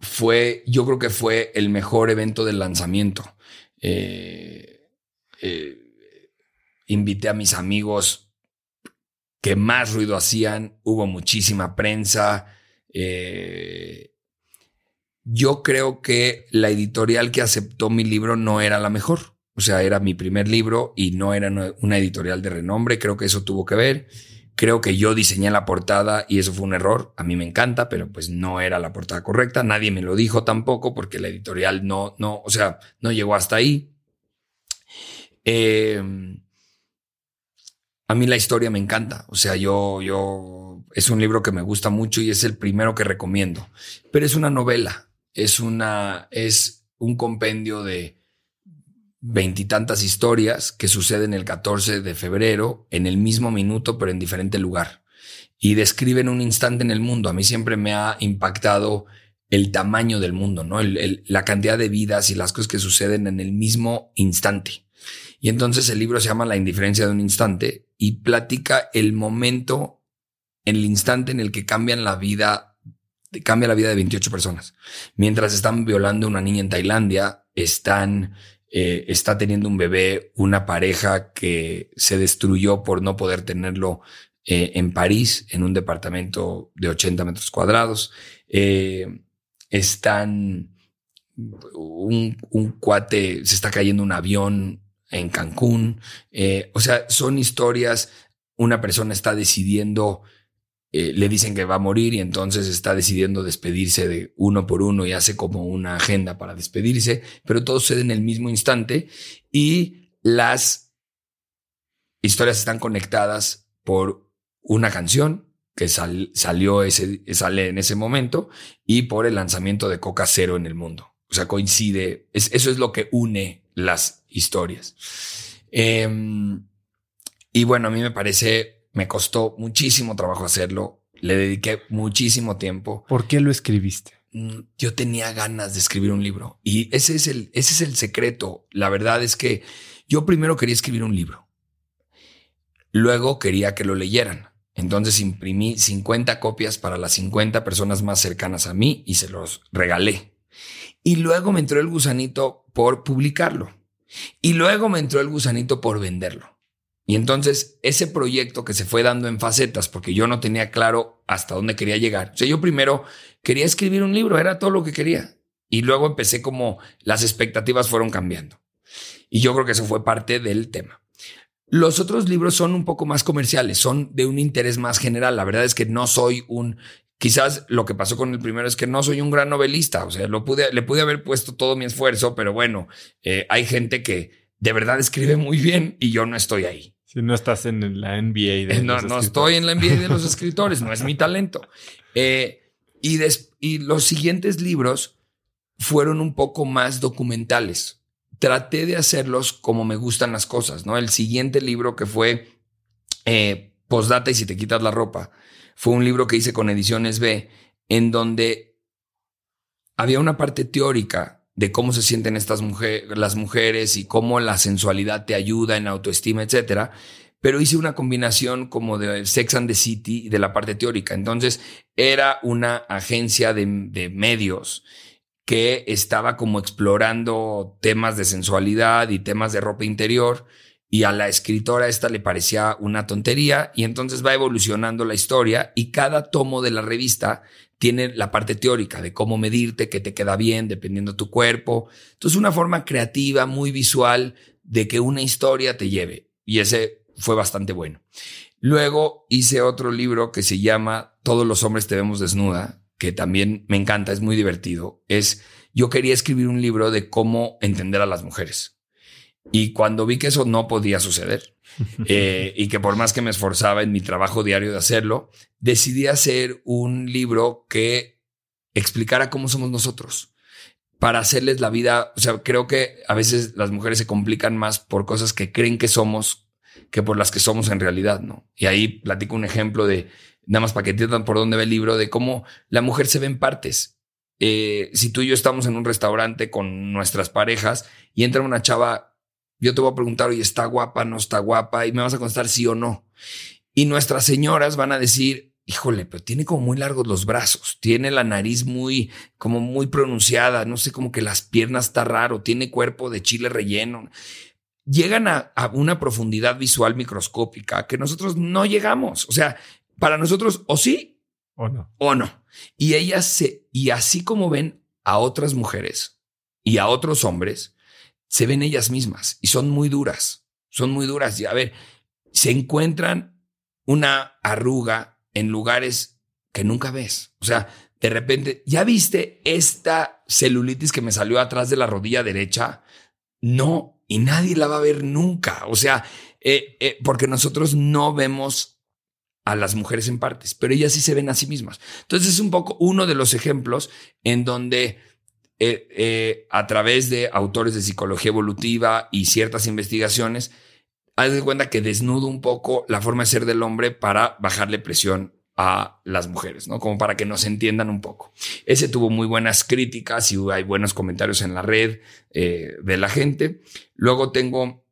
fue, yo creo que fue el mejor evento del lanzamiento. eh, eh invité a mis amigos que más ruido hacían, hubo muchísima prensa. Eh, yo creo que la editorial que aceptó mi libro no era la mejor. O sea, era mi primer libro y no era una editorial de renombre. Creo que eso tuvo que ver. Creo que yo diseñé la portada y eso fue un error. A mí me encanta, pero pues no era la portada correcta. Nadie me lo dijo tampoco porque la editorial no, no, o sea, no llegó hasta ahí. Eh, a mí la historia me encanta. O sea, yo, yo, es un libro que me gusta mucho y es el primero que recomiendo. Pero es una novela. Es una, es un compendio de veintitantas historias que suceden el 14 de febrero en el mismo minuto, pero en diferente lugar. Y describen un instante en el mundo. A mí siempre me ha impactado el tamaño del mundo, ¿no? la cantidad de vidas y las cosas que suceden en el mismo instante. Y entonces el libro se llama La indiferencia de un instante y platica el momento, en el instante en el que cambian la vida, cambia la vida de 28 personas. Mientras están violando a una niña en Tailandia, están, eh, está teniendo un bebé, una pareja que se destruyó por no poder tenerlo eh, en París, en un departamento de 80 metros cuadrados. Eh, están un, un, cuate, se está cayendo un avión en Cancún. Eh, o sea, son historias, una persona está decidiendo, eh, le dicen que va a morir y entonces está decidiendo despedirse de uno por uno y hace como una agenda para despedirse, pero todo sucede en el mismo instante y las historias están conectadas por una canción que salió ese, sale en ese momento y por el lanzamiento de Coca Cero en el mundo. O sea, coincide, eso es lo que une las historias. Em, y bueno, a mí me parece me costó muchísimo trabajo hacerlo, le dediqué muchísimo tiempo. ¿Por qué lo escribiste? Mm, yo tenía ganas de escribir un libro y ese es el, ese es el secreto. La verdad es que yo primero quería escribir un libro. Luego quería que lo leyeran. Entonces imprimí 50 copias para las 50 personas más cercanas a mí y se los regalé. Y luego me entró el gusanito por publicarlo. Y luego me entró el gusanito por venderlo. Y entonces ese proyecto que se fue dando en facetas, porque yo no tenía claro hasta dónde quería llegar. O sea, yo primero quería escribir un libro, era todo lo que quería. Y luego empecé como las expectativas fueron cambiando. Y yo creo que eso fue parte del tema. Los otros libros son un poco más comerciales, son de un interés más general. La verdad es que no soy un Quizás lo que pasó con el primero es que no soy un gran novelista, o sea, lo pude, le pude haber puesto todo mi esfuerzo, pero bueno, eh, hay gente que de verdad escribe muy bien y yo no estoy ahí. Si no estás en la NBA de no, no estoy en la NBA de los escritores, no es mi talento. Eh, y, y los siguientes libros fueron un poco más documentales. Traté de hacerlos como me gustan las cosas, ¿no? El siguiente libro que fue eh, Postdata y si te quitas la ropa fue un libro que hice con Ediciones B, en donde había una parte teórica de cómo se sienten estas las mujeres y cómo la sensualidad te ayuda en autoestima, etcétera. Pero hice una combinación como de Sex and the City y de la parte teórica. Entonces era una agencia de medios que estaba como explorando temas de sensualidad y temas de ropa interior y a la escritora esta le parecía una tontería y entonces va evolucionando la historia y cada tomo de la revista tiene la parte teórica de cómo medirte, que te queda bien dependiendo tu cuerpo. Entonces una forma creativa, muy visual de que una historia te lleve y ese fue bastante bueno. Luego hice otro libro que se llama Todos los hombres te vemos desnuda, que también me encanta, es muy divertido. Es yo quería escribir un libro de cómo entender a las mujeres y cuando vi que eso no podía suceder eh, y que por más que me esforzaba en mi trabajo diario de hacerlo, decidí hacer un libro que explicara cómo somos nosotros para hacerles la vida. O sea, creo que a veces las mujeres se complican más por cosas que creen que somos que por las que somos en realidad, ¿no? Y ahí platico un ejemplo de, nada más para que entiendan por dónde ve el libro, de cómo la mujer se ve en partes. Eh, si tú y yo estamos en un restaurante con nuestras parejas y entra una chava yo te voy a preguntar, oye, ¿está guapa? ¿No está guapa? Y me vas a contestar sí o no. Y nuestras señoras van a decir, híjole, pero tiene como muy largos los brazos, tiene la nariz muy, como muy pronunciada, no sé, como que las piernas está raro, tiene cuerpo de chile relleno. Llegan a, a una profundidad visual microscópica que nosotros no llegamos. O sea, para nosotros o sí o no. O no. Y ellas se, y así como ven a otras mujeres y a otros hombres, se ven ellas mismas y son muy duras, son muy duras. Y a ver, se encuentran una arruga en lugares que nunca ves. O sea, de repente, ¿ya viste esta celulitis que me salió atrás de la rodilla derecha? No, y nadie la va a ver nunca. O sea, eh, eh, porque nosotros no vemos a las mujeres en partes, pero ellas sí se ven a sí mismas. Entonces es un poco uno de los ejemplos en donde eh, eh, a través de autores de psicología evolutiva y ciertas investigaciones, haz de cuenta que desnudo un poco la forma de ser del hombre para bajarle presión a las mujeres, ¿no? Como para que nos entiendan un poco. Ese tuvo muy buenas críticas y hay buenos comentarios en la red eh, de la gente. Luego tengo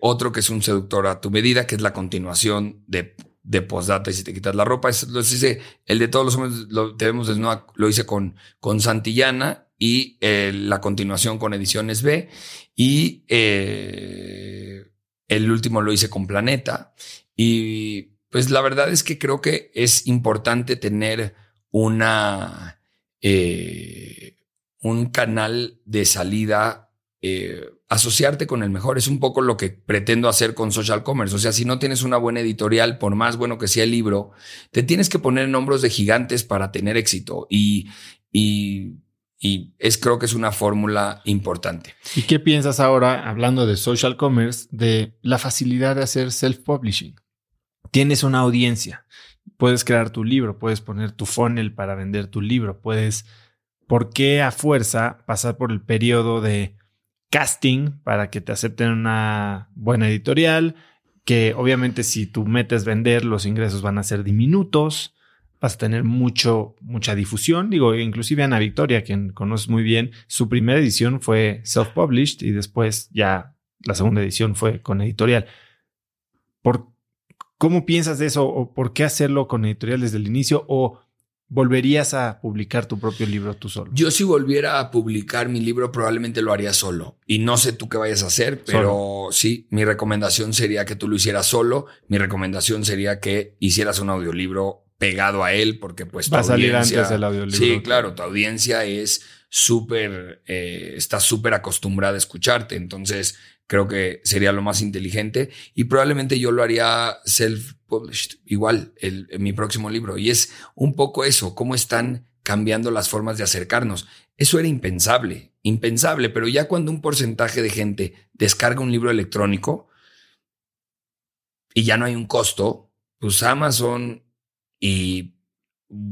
otro que es un seductor a tu medida, que es la continuación de de postdata y si te quitas la ropa. Es, lo hice, el de todos los hombres lo desnuda, lo hice con, con Santillana y eh, la continuación con Ediciones B y eh, el último lo hice con Planeta. Y pues la verdad es que creo que es importante tener una, eh, un canal de salida asociarte con el mejor. Es un poco lo que pretendo hacer con Social Commerce. O sea, si no tienes una buena editorial, por más bueno que sea el libro, te tienes que poner en hombros de gigantes para tener éxito. Y, y, y es creo que es una fórmula importante. ¿Y qué piensas ahora, hablando de Social Commerce, de la facilidad de hacer self-publishing? Tienes una audiencia, puedes crear tu libro, puedes poner tu funnel para vender tu libro, puedes... ¿Por qué a fuerza pasar por el periodo de casting para que te acepten una buena editorial, que obviamente si tú metes vender, los ingresos van a ser diminutos, vas a tener mucho, mucha difusión. Digo, inclusive Ana Victoria, quien conoces muy bien, su primera edición fue self-published y después ya la segunda edición fue con editorial. ¿Por, ¿Cómo piensas de eso? ¿O por qué hacerlo con editorial desde el inicio? ¿O volverías a publicar tu propio libro tú solo? Yo si volviera a publicar mi libro probablemente lo haría solo. Y no sé tú qué vayas a hacer, pero sí, mi recomendación sería que tú lo hicieras solo. Mi recomendación sería que hicieras un audiolibro pegado a él, porque pues... Va a salir antes del audiolibro. Sí, claro, tu audiencia es súper, eh, está súper acostumbrada a escucharte, entonces creo que sería lo más inteligente y probablemente yo lo haría self-published, igual, el, mi próximo libro. Y es un poco eso, cómo están cambiando las formas de acercarnos. Eso era impensable, impensable, pero ya cuando un porcentaje de gente descarga un libro electrónico y ya no hay un costo, pues Amazon y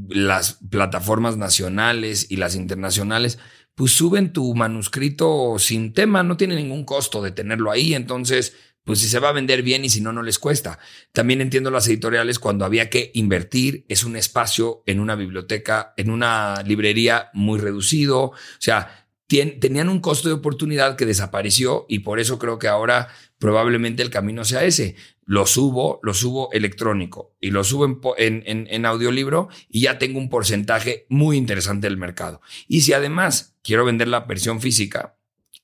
las plataformas nacionales y las internacionales, pues suben tu manuscrito sin tema, no tiene ningún costo de tenerlo ahí, entonces, pues si se va a vender bien y si no, no les cuesta. También entiendo las editoriales cuando había que invertir, es un espacio en una biblioteca, en una librería muy reducido, o sea, tenían un costo de oportunidad que desapareció y por eso creo que ahora probablemente el camino sea ese. Lo subo, lo subo electrónico y lo subo en, en, en, audiolibro y ya tengo un porcentaje muy interesante del mercado. Y si además quiero vender la versión física,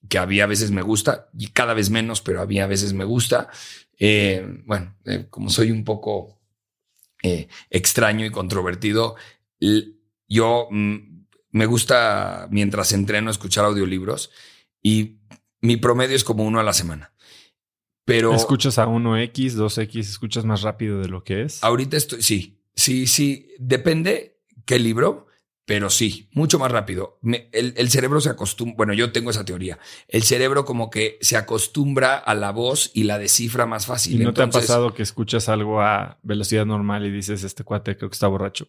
que había veces me gusta y cada vez menos, pero había veces me gusta, eh, bueno, eh, como soy un poco eh, extraño y controvertido, yo mm, me gusta mientras entreno escuchar audiolibros y mi promedio es como uno a la semana. Pero. ¿Escuchas a 1X, 2X? ¿Escuchas más rápido de lo que es? Ahorita estoy. Sí, sí, sí. Depende qué libro. Pero sí, mucho más rápido. el, cerebro se acostumbra, bueno, yo tengo esa teoría. El cerebro como que se acostumbra a la voz y la descifra más fácil. ¿Y no te ha pasado que escuchas algo a velocidad normal y dices, este cuate creo que está borracho?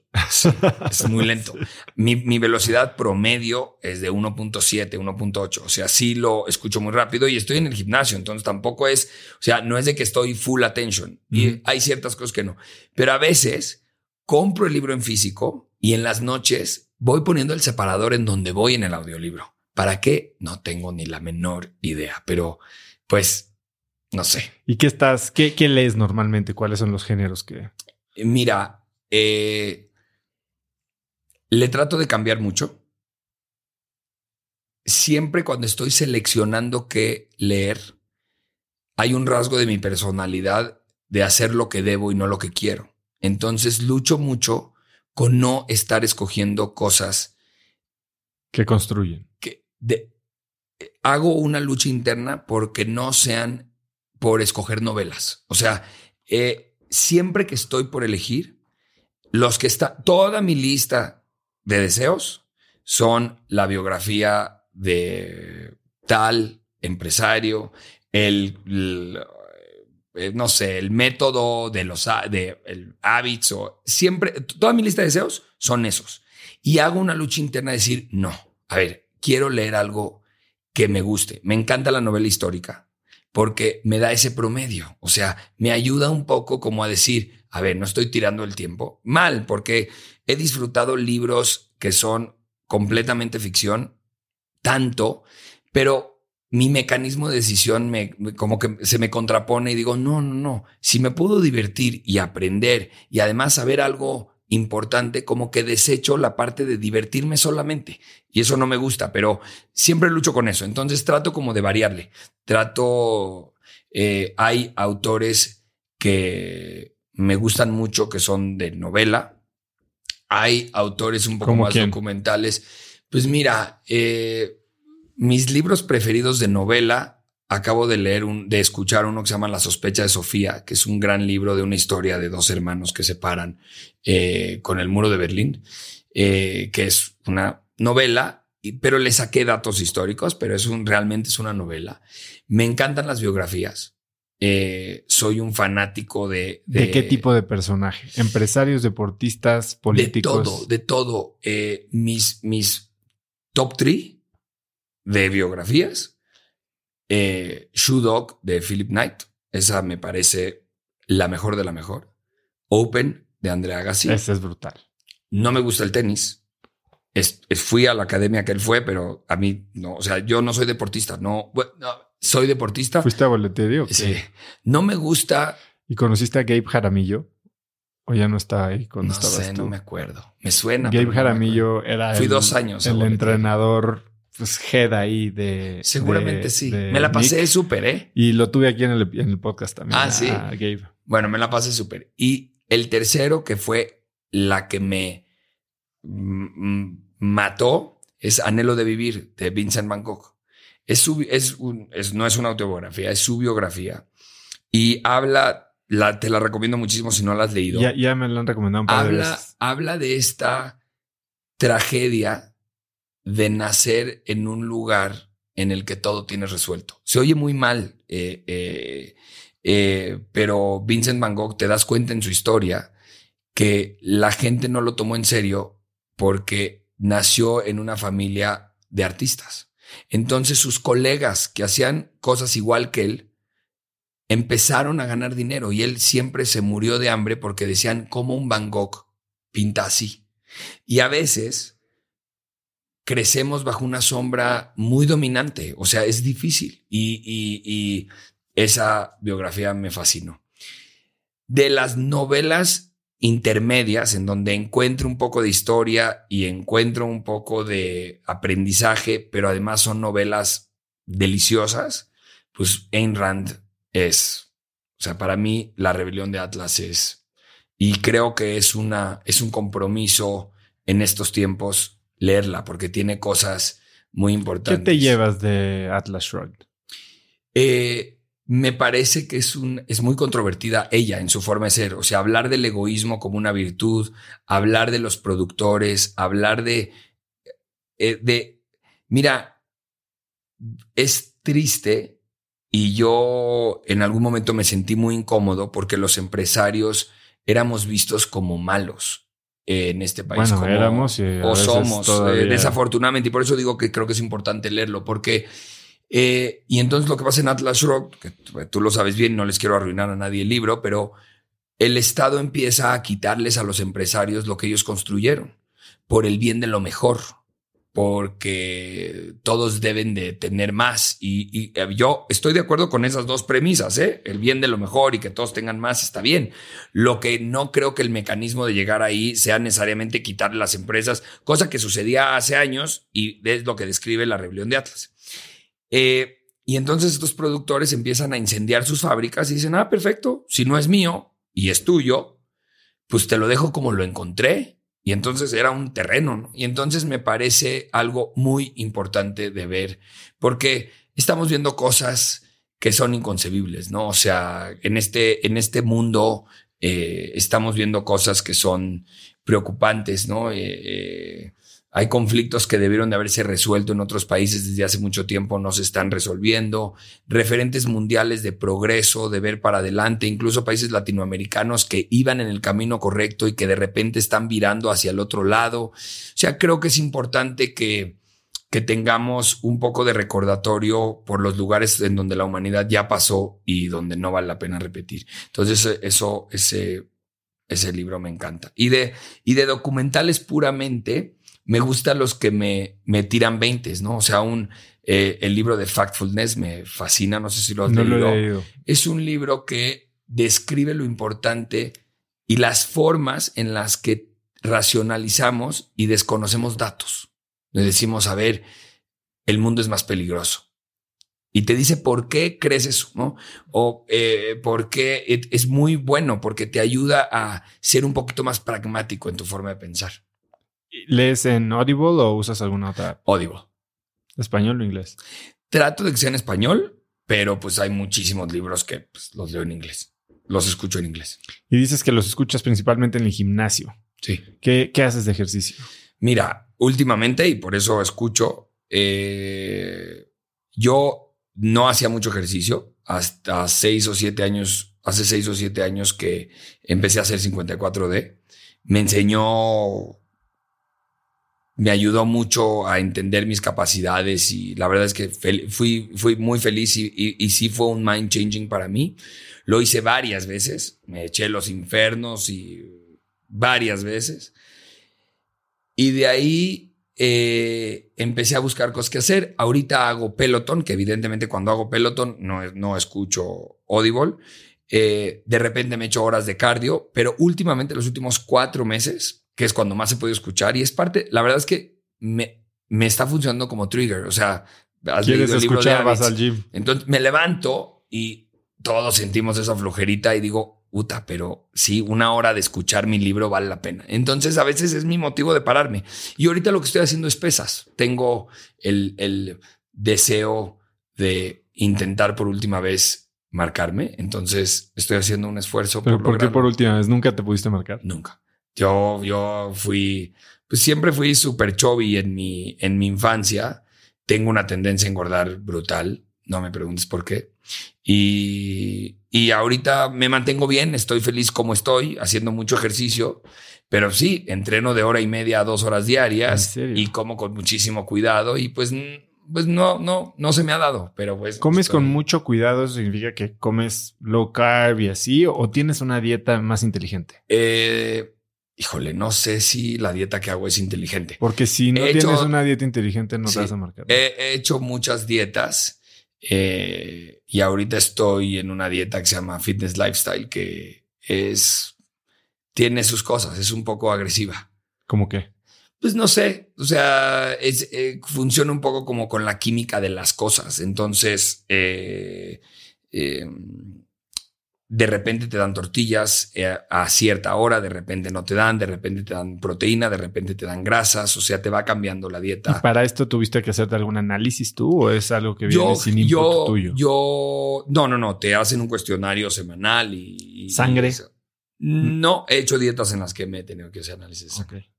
es muy lento. Mi, mi, velocidad promedio es de 1.7, 1.8. O sea, sí lo escucho muy rápido y estoy en el gimnasio, entonces tampoco es, o sea, no es de que estoy full attention. Y hay ciertas cosas que no. Pero a veces compro el libro en físico y en las noches voy poniendo el separador en donde voy en el audiolibro. ¿Para qué? No tengo ni la menor idea, pero pues no sé. ¿Y qué estás, qué, qué lees normalmente? ¿Cuáles son los géneros que... Mira, eh, le trato de cambiar mucho. Siempre cuando estoy seleccionando qué leer, hay un rasgo de mi personalidad de hacer lo que debo y no lo que quiero. Entonces lucho mucho con no estar escogiendo cosas que construyen. Que de, hago una lucha interna porque no sean por escoger novelas. O sea, eh, siempre que estoy por elegir, los que está, toda mi lista de deseos son la biografía de tal empresario, el eh, no sé, el método de los de el hábitos o siempre, toda mi lista de deseos son esos. Y hago una lucha interna de decir, no, a ver, quiero leer algo que me guste. Me encanta la novela histórica porque me da ese promedio. O sea, me ayuda un poco como a decir, a ver, no estoy tirando el tiempo mal porque he disfrutado libros que son completamente ficción, tanto, pero mi mecanismo de decisión me, como que se me contrapone y digo, no, no, no, si me puedo divertir y aprender y además saber algo importante, como que desecho la parte de divertirme solamente. Y eso no me gusta, pero siempre lucho con eso. Entonces trato como de variarle. Trato, eh, hay autores que me gustan mucho, que son de novela. Hay autores un poco más documentales. Pues mira, eh, mis libros preferidos de novela, acabo de leer, un, de escuchar uno que se llama La sospecha de Sofía, que es un gran libro de una historia de dos hermanos que se paran eh, con el muro de Berlín, eh, que es una novela, pero le saqué datos históricos, pero es un, realmente es una novela. Me encantan las biografías. Eh, soy un fanático de, de, qué tipo de personaje? ¿Empresarios, deportistas, políticos? De todo, de todo. mis, mis top three de biografías. Eh, Shoe Dog de Philip Knight. Esa me parece la mejor de la mejor. Open de Andrea Agassi. Ese es brutal. No me gusta el tenis. Es- es- fui a la academia que él fue, pero a mí no. O sea, yo no soy deportista. No, bueno, no, soy deportista. ¿Fuiste a boletería? Sí. No me gusta. ¿Y conociste a Gabe Jaramillo? ¿O ya no está ahí cuando No estabas sé, tú? no me acuerdo. Me suena. Gabe no Jaramillo era Fui el, dos años el entrenador pues, head ahí de... Seguramente de- sí. de Me la pasé súper, ¿eh? Y lo tuve aquí en el, en el podcast también. Ah, a sí. Gabe. Bueno, me la pasé súper. Y el tercero, que fue la que me mató, es Anhelo de Vivir, de Vincent Van Gogh. Es su, es un, es- no es una autobiografía, es su biografía. Y habla, la, te la recomiendo muchísimo si no la has leído. Ya, ya me lo han recomendado un par de habla, veces. habla de esta tragedia de nacer en un lugar en el que todo tienes resuelto. Se oye muy mal, eh, eh, eh, pero Vincent Van Gogh te das cuenta en su historia que la gente no lo tomó en serio porque nació en una familia de artistas. Entonces sus colegas que hacían cosas igual que él empezaron a ganar dinero y él siempre se murió de hambre porque decían cómo un Van Gogh pinta así. Y a veces crecemos bajo una sombra muy dominante, o sea, es difícil y, esa biografía me fascinó. De las novelas intermedias en donde encuentro un poco de historia y encuentro un poco de aprendizaje, pero además son novelas deliciosas, pues Ayn Rand es, o sea, para mí la rebelión de Atlas es, y creo que es una, es un compromiso en estos tiempos leerla porque tiene cosas muy ¿Qué importantes. te llevas de Atlas Shrugged? Eh, me parece que es, un, es muy controvertida ella en su forma de ser. O sea, hablar del egoísmo como una virtud, hablar de los productores, hablar de. eh, de mira, es triste y yo en algún momento me sentí muy incómodo porque los empresarios éramos vistos como malos en este país. Bueno, como- éramos y o somos, eh, desafortunadamente. Y por eso digo que creo que es importante leerlo, porque. eh, y entonces lo que pasa en Atlas Rock, que tú lo sabes bien, no les quiero arruinar a nadie el libro, pero el Estado empieza a quitarles a los empresarios lo que ellos construyeron por el bien de lo mejor, porque todos deben de tener más. Y, eh, yo estoy de acuerdo con esas dos premisas, ¿eh? el bien de lo mejor y que todos tengan más está bien. Lo que no creo que el mecanismo de llegar ahí sea necesariamente quitarle las empresas, cosa que sucedía hace años y es lo que describe la rebelión de Atlas. Eh, y entonces estos productores empiezan a incendiar sus fábricas y dicen, ah, perfecto, si no es mío y es tuyo, pues te lo dejo como lo encontré. Y entonces era un terreno. ¿no? Y entonces me parece algo muy importante de ver, porque estamos viendo cosas que son inconcebibles, ¿no? O sea, en este, en este mundo eh, estamos viendo cosas que son preocupantes, ¿no? Eh, eh, hay conflictos que debieron de haberse resuelto en otros países desde hace mucho tiempo, no se están resolviendo. Referentes mundiales de progreso, de ver para adelante, incluso países latinoamericanos que iban en el camino correcto y que de repente están virando hacia el otro lado. O sea, creo que es importante que, que tengamos un poco de recordatorio por los lugares en donde la humanidad ya pasó y donde no vale la pena repetir. Entonces, eso, ese, ese libro me encanta. Y de, y de documentales puramente, me gustan los que me, me tiran 20, ¿no? O sea, un, eh, el libro de Factfulness me fascina, no sé si lo has No leído. lo he leído. Es un libro que describe lo importante y las formas en las que racionalizamos y desconocemos datos. Le decimos, a ver, el mundo es más peligroso. Y te dice por qué crees eso, ¿no? O eh, por qué es muy bueno, porque te ayuda a ser un poquito más pragmático en tu forma de pensar. ¿Lees en Audible o usas alguna otra? Audible. ¿Español o inglés? Trato de que sea en español, pero pues hay muchísimos libros que pues, los leo en inglés. Los escucho en inglés. Y dices que los escuchas principalmente en el gimnasio. Sí. ¿Qué, qué haces de ejercicio? Mira, últimamente, y por eso escucho, eh, yo no hacía mucho ejercicio hasta seis o siete años, hace seis o siete años que empecé a hacer 54D. Me enseñó me ayudó mucho a entender mis capacidades y la verdad es que fui, fui muy feliz y, y, sí fue un mind changing para mí. Lo hice varias veces, me eché los infernos y varias veces. Y de ahí eh, empecé a buscar cosas que hacer. Ahorita hago Peloton, que evidentemente cuando hago Peloton no, no escucho Audible. Eh, de repente me echo horas de cardio, pero últimamente, los últimos cuatro meses, que es cuando más se puede escuchar, y es parte, la verdad es que me, me está funcionando como trigger. O sea, has ¿Quieres el libro escuchar, vas al gym. Entonces me levanto y todos sentimos esa flojerita y digo, puta, pero sí, una hora de escuchar mi libro vale la pena. Entonces a veces es mi motivo de pararme. Y ahorita lo que estoy haciendo es pesas. Tengo el, el deseo de intentar por última vez marcarme. Entonces estoy haciendo un esfuerzo. ¿Pero por, qué por última vez? ¿Nunca te pudiste marcar? Nunca. Yo, yo fui, pues siempre fui súper chubby en mi, en mi infancia. Tengo una tendencia a engordar brutal. No me preguntes por qué. Y, y ahorita me mantengo bien, estoy feliz como estoy, haciendo mucho ejercicio. Pero sí, entreno de hora y media a dos horas diarias y como con muchísimo cuidado y pues pues no, no, no se me ha dado, pero pues. ¿Comes con mucho cuidado? ¿Eso significa que comes low carb y así? ¿O tienes una dieta más inteligente? Eh, híjole, no sé si la dieta que hago es inteligente. Porque si no tienes una dieta inteligente, no te vas a marcar. He, hecho muchas dietas eh, y ahorita estoy en una dieta que se llama Fitness Lifestyle, que es. Tiene sus cosas, es un poco agresiva. ¿Cómo qué? pues no sé, o sea, es, eh, funciona un poco como con la química de las cosas. Entonces, eh, eh, de repente te dan tortillas a cierta hora, de repente no te dan, de repente te dan proteína, de repente te dan grasas, o sea, te va cambiando la dieta. ¿Para esto tuviste que hacerte algún análisis tú o es algo que viene sin input tuyo? Yo, no, no, no, te hacen un cuestionario semanal y... ¿Sangre? no, he hecho dietas en las que me he tenido que hacer análisis. Okay.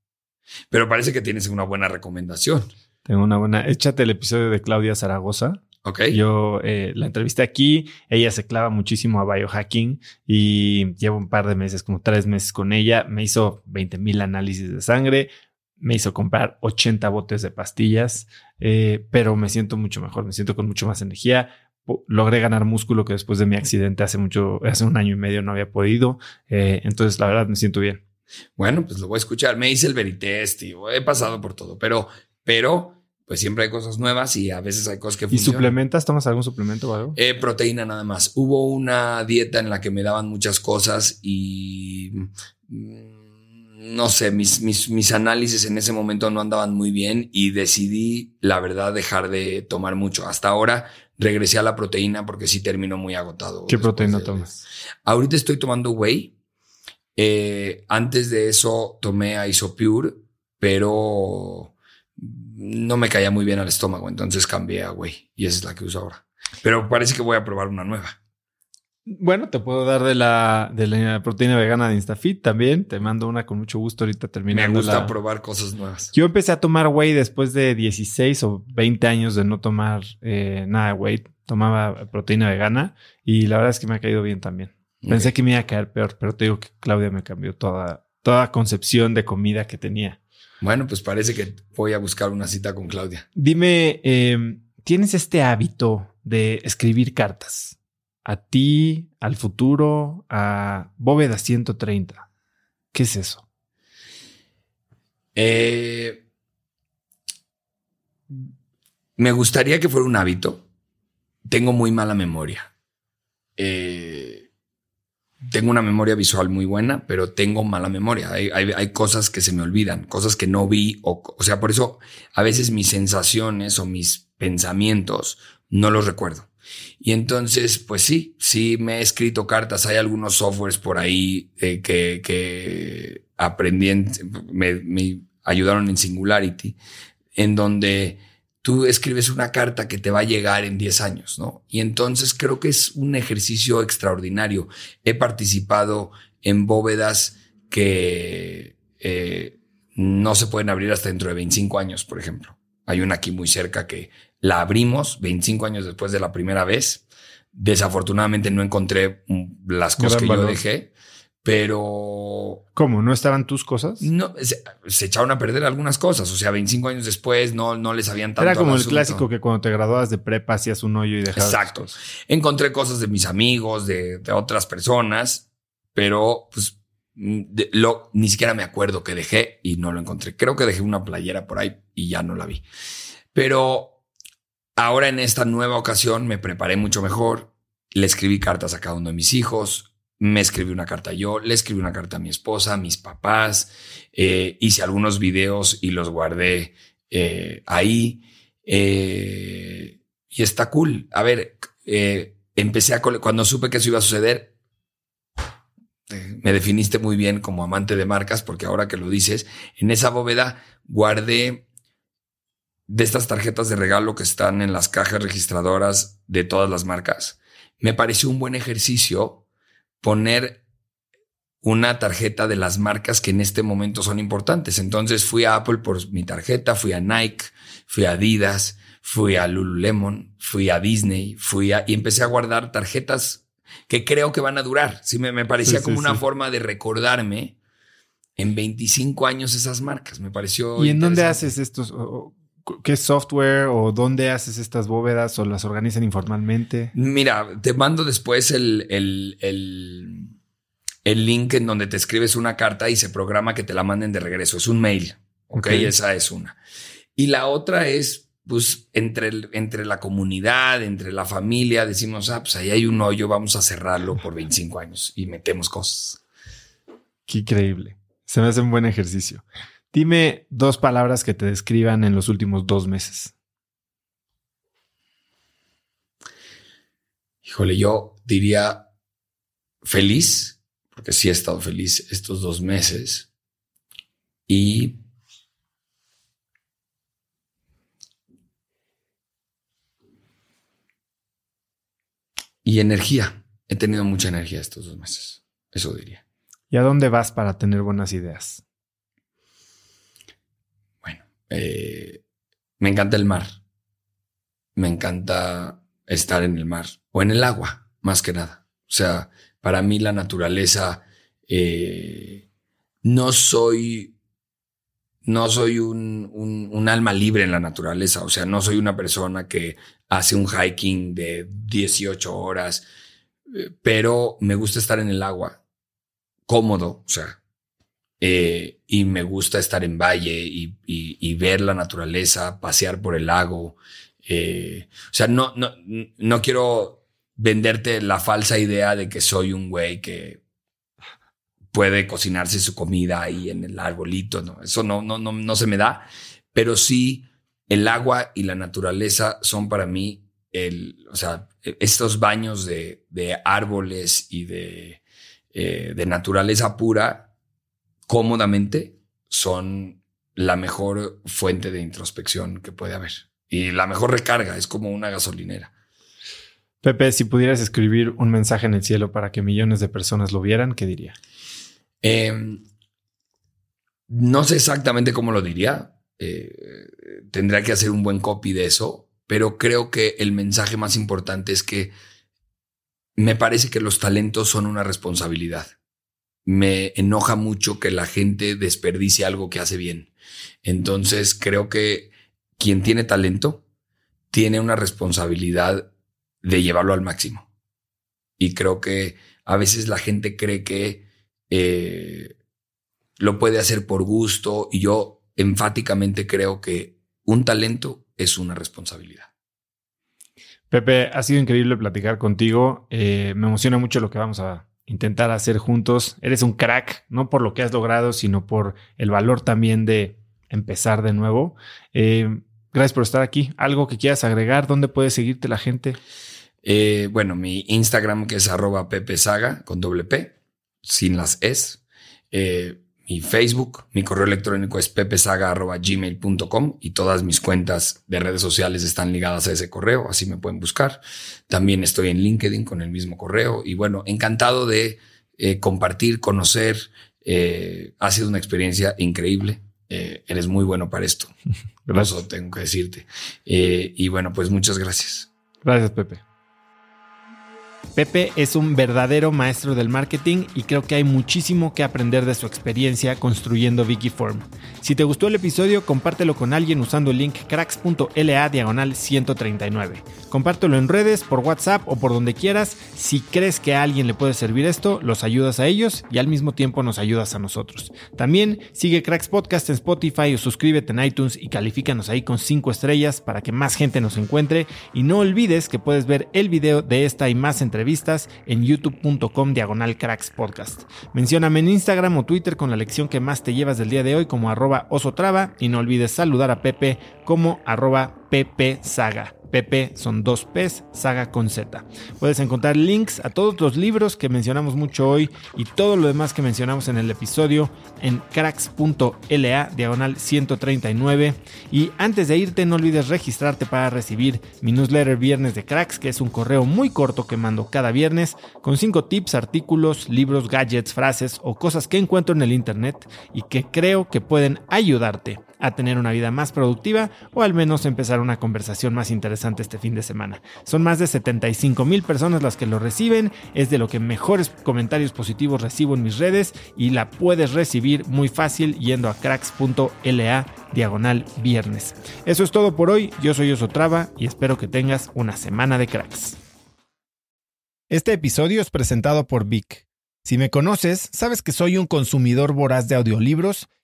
Pero parece que tienes una buena recomendación. Tengo una buena. Échate el episodio de Claudia Zaragoza. Ok. Yo eh, la entrevisté aquí. Ella se clava muchísimo a biohacking y llevo un par de meses, como tres meses con ella. Me hizo 20 mil análisis de sangre. Me hizo comprar 80 botes de pastillas, eh, pero me siento mucho mejor. Me siento con mucho más energía logré ganar músculo que después de mi accidente hace mucho, hace un año y medio no había podido. Eh, entonces, la verdad, me siento bien. Bueno, pues lo voy a escuchar. Me hice el Veritest y he pasado por todo, pero, pero pues siempre hay cosas nuevas y a veces hay cosas que funcionan. ¿Y suplementas? ¿Tomas algún suplemento o algo? Eh, proteína nada más. Hubo una dieta en la que me daban muchas cosas y mm, no sé, mis, mis, mis análisis en ese momento no andaban muy bien y decidí, la verdad, dejar de tomar mucho. Hasta ahora regresé a la proteína porque sí terminó muy agotado. ¿Qué proteína tomas? Ahorita estoy tomando whey eh, antes de eso tomé a Isopure, pero no me caía muy bien al estómago, entonces cambié a Whey y esa es la que uso ahora. Pero parece que voy a probar una nueva. Bueno, te puedo dar de la, de la proteína vegana de Instafit también. Te mando una con mucho gusto ahorita terminando. Me gusta probar cosas nuevas. Yo empecé a tomar whey después de 16 o 20 años de no tomar eh, nada de whey. Tomaba proteína vegana y la verdad es que me ha caído bien también. Pensé que me iba a caer peor, pero te digo que Claudia me cambió toda, toda concepción de comida que tenía. Bueno, pues parece que voy a buscar una cita con Claudia. Dime, em, ¿tienes este hábito de escribir cartas? A ti, al futuro, a Bóveda 130. ¿Qué es eso? Eh, me gustaría que fuera un hábito. Tengo muy mala memoria. Eh, tengo una memoria visual muy buena, pero tengo mala memoria. Hay, cosas que se me olvidan, cosas que no vi. O, o, sea, por eso a veces mis sensaciones o mis pensamientos no los recuerdo. Y entonces, pues sí, sí me he escrito cartas. Hay algunos softwares por ahí eh, que, que aprendí, me, me ayudaron en Singularity, en donde tú escribes una carta que te va a llegar en 10 años, ¿no? Y entonces creo que es un ejercicio extraordinario. He participado en bóvedas que eh, no se pueden abrir hasta dentro de 25 años, por ejemplo. Hay una aquí muy cerca que la abrimos 25 años después de la primera vez. Desafortunadamente no encontré las cosas que yo dejé, pero... ¿Cómo? ¿No estaban tus cosas? No, se, se, echaron a perder algunas cosas. O sea, 25 años después no, no les habían tanto Era como el clásico que cuando te graduabas de prepa hacías un hoyo y dejabas. Exacto. Encontré cosas de mis amigos, de, de otras personas, pero pues de, lo, ni siquiera me acuerdo que dejé y no lo encontré. Creo que dejé una playera por ahí y ya no la vi. Pero ahora en esta nueva ocasión me preparé mucho mejor. Le escribí cartas a cada uno de mis hijos me escribí una carta yo, le escribí una carta a mi esposa, a mis papás, eh, hice algunos videos y los guardé eh, ahí. Eh, y está cool. A ver, empecé a... Cuando supe que eso iba a suceder, me definiste muy bien como amante de marcas, porque ahora que lo dices, en esa bóveda guardé de estas tarjetas de regalo que están en las cajas registradoras de todas las marcas. Me pareció un buen ejercicio poner una tarjeta de las marcas que en este momento son importantes. Entonces fui a Apple por mi tarjeta, fui a Nike, fui a Adidas, fui a Lululemon, fui a Disney, fui a y empecé a guardar tarjetas que creo que van a durar. Sí, me, me parecía como una forma de recordarme en 25 años esas marcas. Me pareció. ¿Y en dónde haces estos? ¿Qué software o dónde haces estas bóvedas o las organizan informalmente? Mira, te mando después el, el, el, el, link en donde te escribes una carta y se programa que te la manden de regreso. Es un mail. Ok, esa es una. Y la otra es, pues, entre, entre la comunidad, entre la familia, decimos, ah, pues ahí hay un hoyo, vamos a cerrarlo por 25 años y metemos cosas. Qué increíble. Se me hace un buen ejercicio. Dime dos palabras que te describan en los últimos dos meses. Híjole, yo diría feliz, porque sí he estado feliz estos dos meses. Y y energía. He tenido mucha energía estos dos meses. Eso diría. ¿Y a dónde vas para tener buenas ideas? Eh, me encanta el mar. Me encanta estar en el mar o en el agua, más que nada. O sea, para mí la naturaleza, eh, no soy, no soy un, un, alma libre en la naturaleza. O sea, no soy una persona que hace un hiking de 18 horas, eh, pero me gusta estar en el agua, cómodo. O sea, eh, y me gusta estar en valle y, ver la naturaleza, pasear por el lago. Eh, o sea, no, no, no quiero venderte la falsa idea de que soy un güey que puede cocinarse su comida ahí en el arbolito. No, eso no, no, no, no se me da, pero sí el agua y la naturaleza son para mí el, o sea, estos baños de, de árboles y de, eh, de naturaleza pura cómodamente son la mejor fuente de introspección que puede haber. Y la mejor recarga, es como una gasolinera. Pepe, si pudieras escribir un mensaje en el cielo para que millones de personas lo vieran, ¿qué diría? Em, no sé exactamente cómo lo diría. Eh, tendría que hacer un buen copy de eso, pero creo que el mensaje más importante es que me parece que los talentos son una responsabilidad me enoja mucho que la gente desperdicie algo que hace bien. Entonces creo que quien tiene talento tiene una responsabilidad de llevarlo al máximo. Y creo que a veces la gente cree que eh, lo puede hacer por gusto y yo enfáticamente creo que un talento es una responsabilidad. Pepe, ha sido increíble platicar contigo. Eh, me emociona mucho lo que vamos a intentar hacer juntos. Eres un crack, no por lo que has logrado, sino por el valor también de empezar de nuevo. Eh, gracias por estar aquí. ¿Algo que quieras agregar? ¿Dónde puede seguirte la gente? Eh, bueno, mi Instagram que es arroba Pepe Saga con doble P, sin las S. Eh, mi Facebook, mi correo electrónico es pepesaga.gmail.com y todas mis cuentas de redes sociales están ligadas a ese correo, así me pueden buscar. También estoy en LinkedIn con el mismo correo y bueno, encantado de eh, compartir, conocer. Eh, ha sido una experiencia increíble. Eh, eres muy bueno para esto. Gracias. Eso tengo que decirte. y bueno, pues muchas gracias. Gracias, Pepe. Pepe es un verdadero maestro del marketing y creo que hay muchísimo que aprender de su experiencia construyendo Vikiform. Si te gustó el episodio, compártelo con alguien usando el link cracks.la diagonal 139. Compártelo en redes, por WhatsApp o por donde quieras. Si crees que a alguien le puede servir esto, los ayudas a ellos y al mismo tiempo nos ayudas a nosotros. También sigue Cracks Podcast en Spotify o suscríbete en iTunes y califícanos ahí con 5 estrellas para que más gente nos encuentre. Y no olvides que puedes ver el video de esta y más entrevistas en youtube.com diagonal cracks podcast. Mencióname en Instagram o Twitter con la lección que más te llevas del día de hoy como arroba osotrava y no olvides saludar a Pepe como arroba Pepe Saga. Pepe son dos P's, saga con Z. Puedes encontrar links a todos los libros que mencionamos mucho hoy y todo lo demás que mencionamos en el episodio en cracks.la diagonal 139. Y antes de irte, no olvides registrarte para recibir mi newsletter Viernes de Cracks, que es un correo muy corto que mando cada viernes con cinco tips, artículos, libros, gadgets, frases o cosas que encuentro en el internet y que creo que pueden ayudarte a tener una vida más productiva o al menos empezar una conversación más interesante este fin de semana. Son más de 75 mil personas las que lo reciben, es de lo que mejores comentarios positivos recibo en mis redes y la puedes recibir muy fácil yendo a cracks.la diagonal viernes. Eso es todo por hoy, yo soy Osotrava y espero que tengas una semana de cracks. Este episodio es presentado por Vic. Si me conoces, sabes que soy un consumidor voraz de audiolibros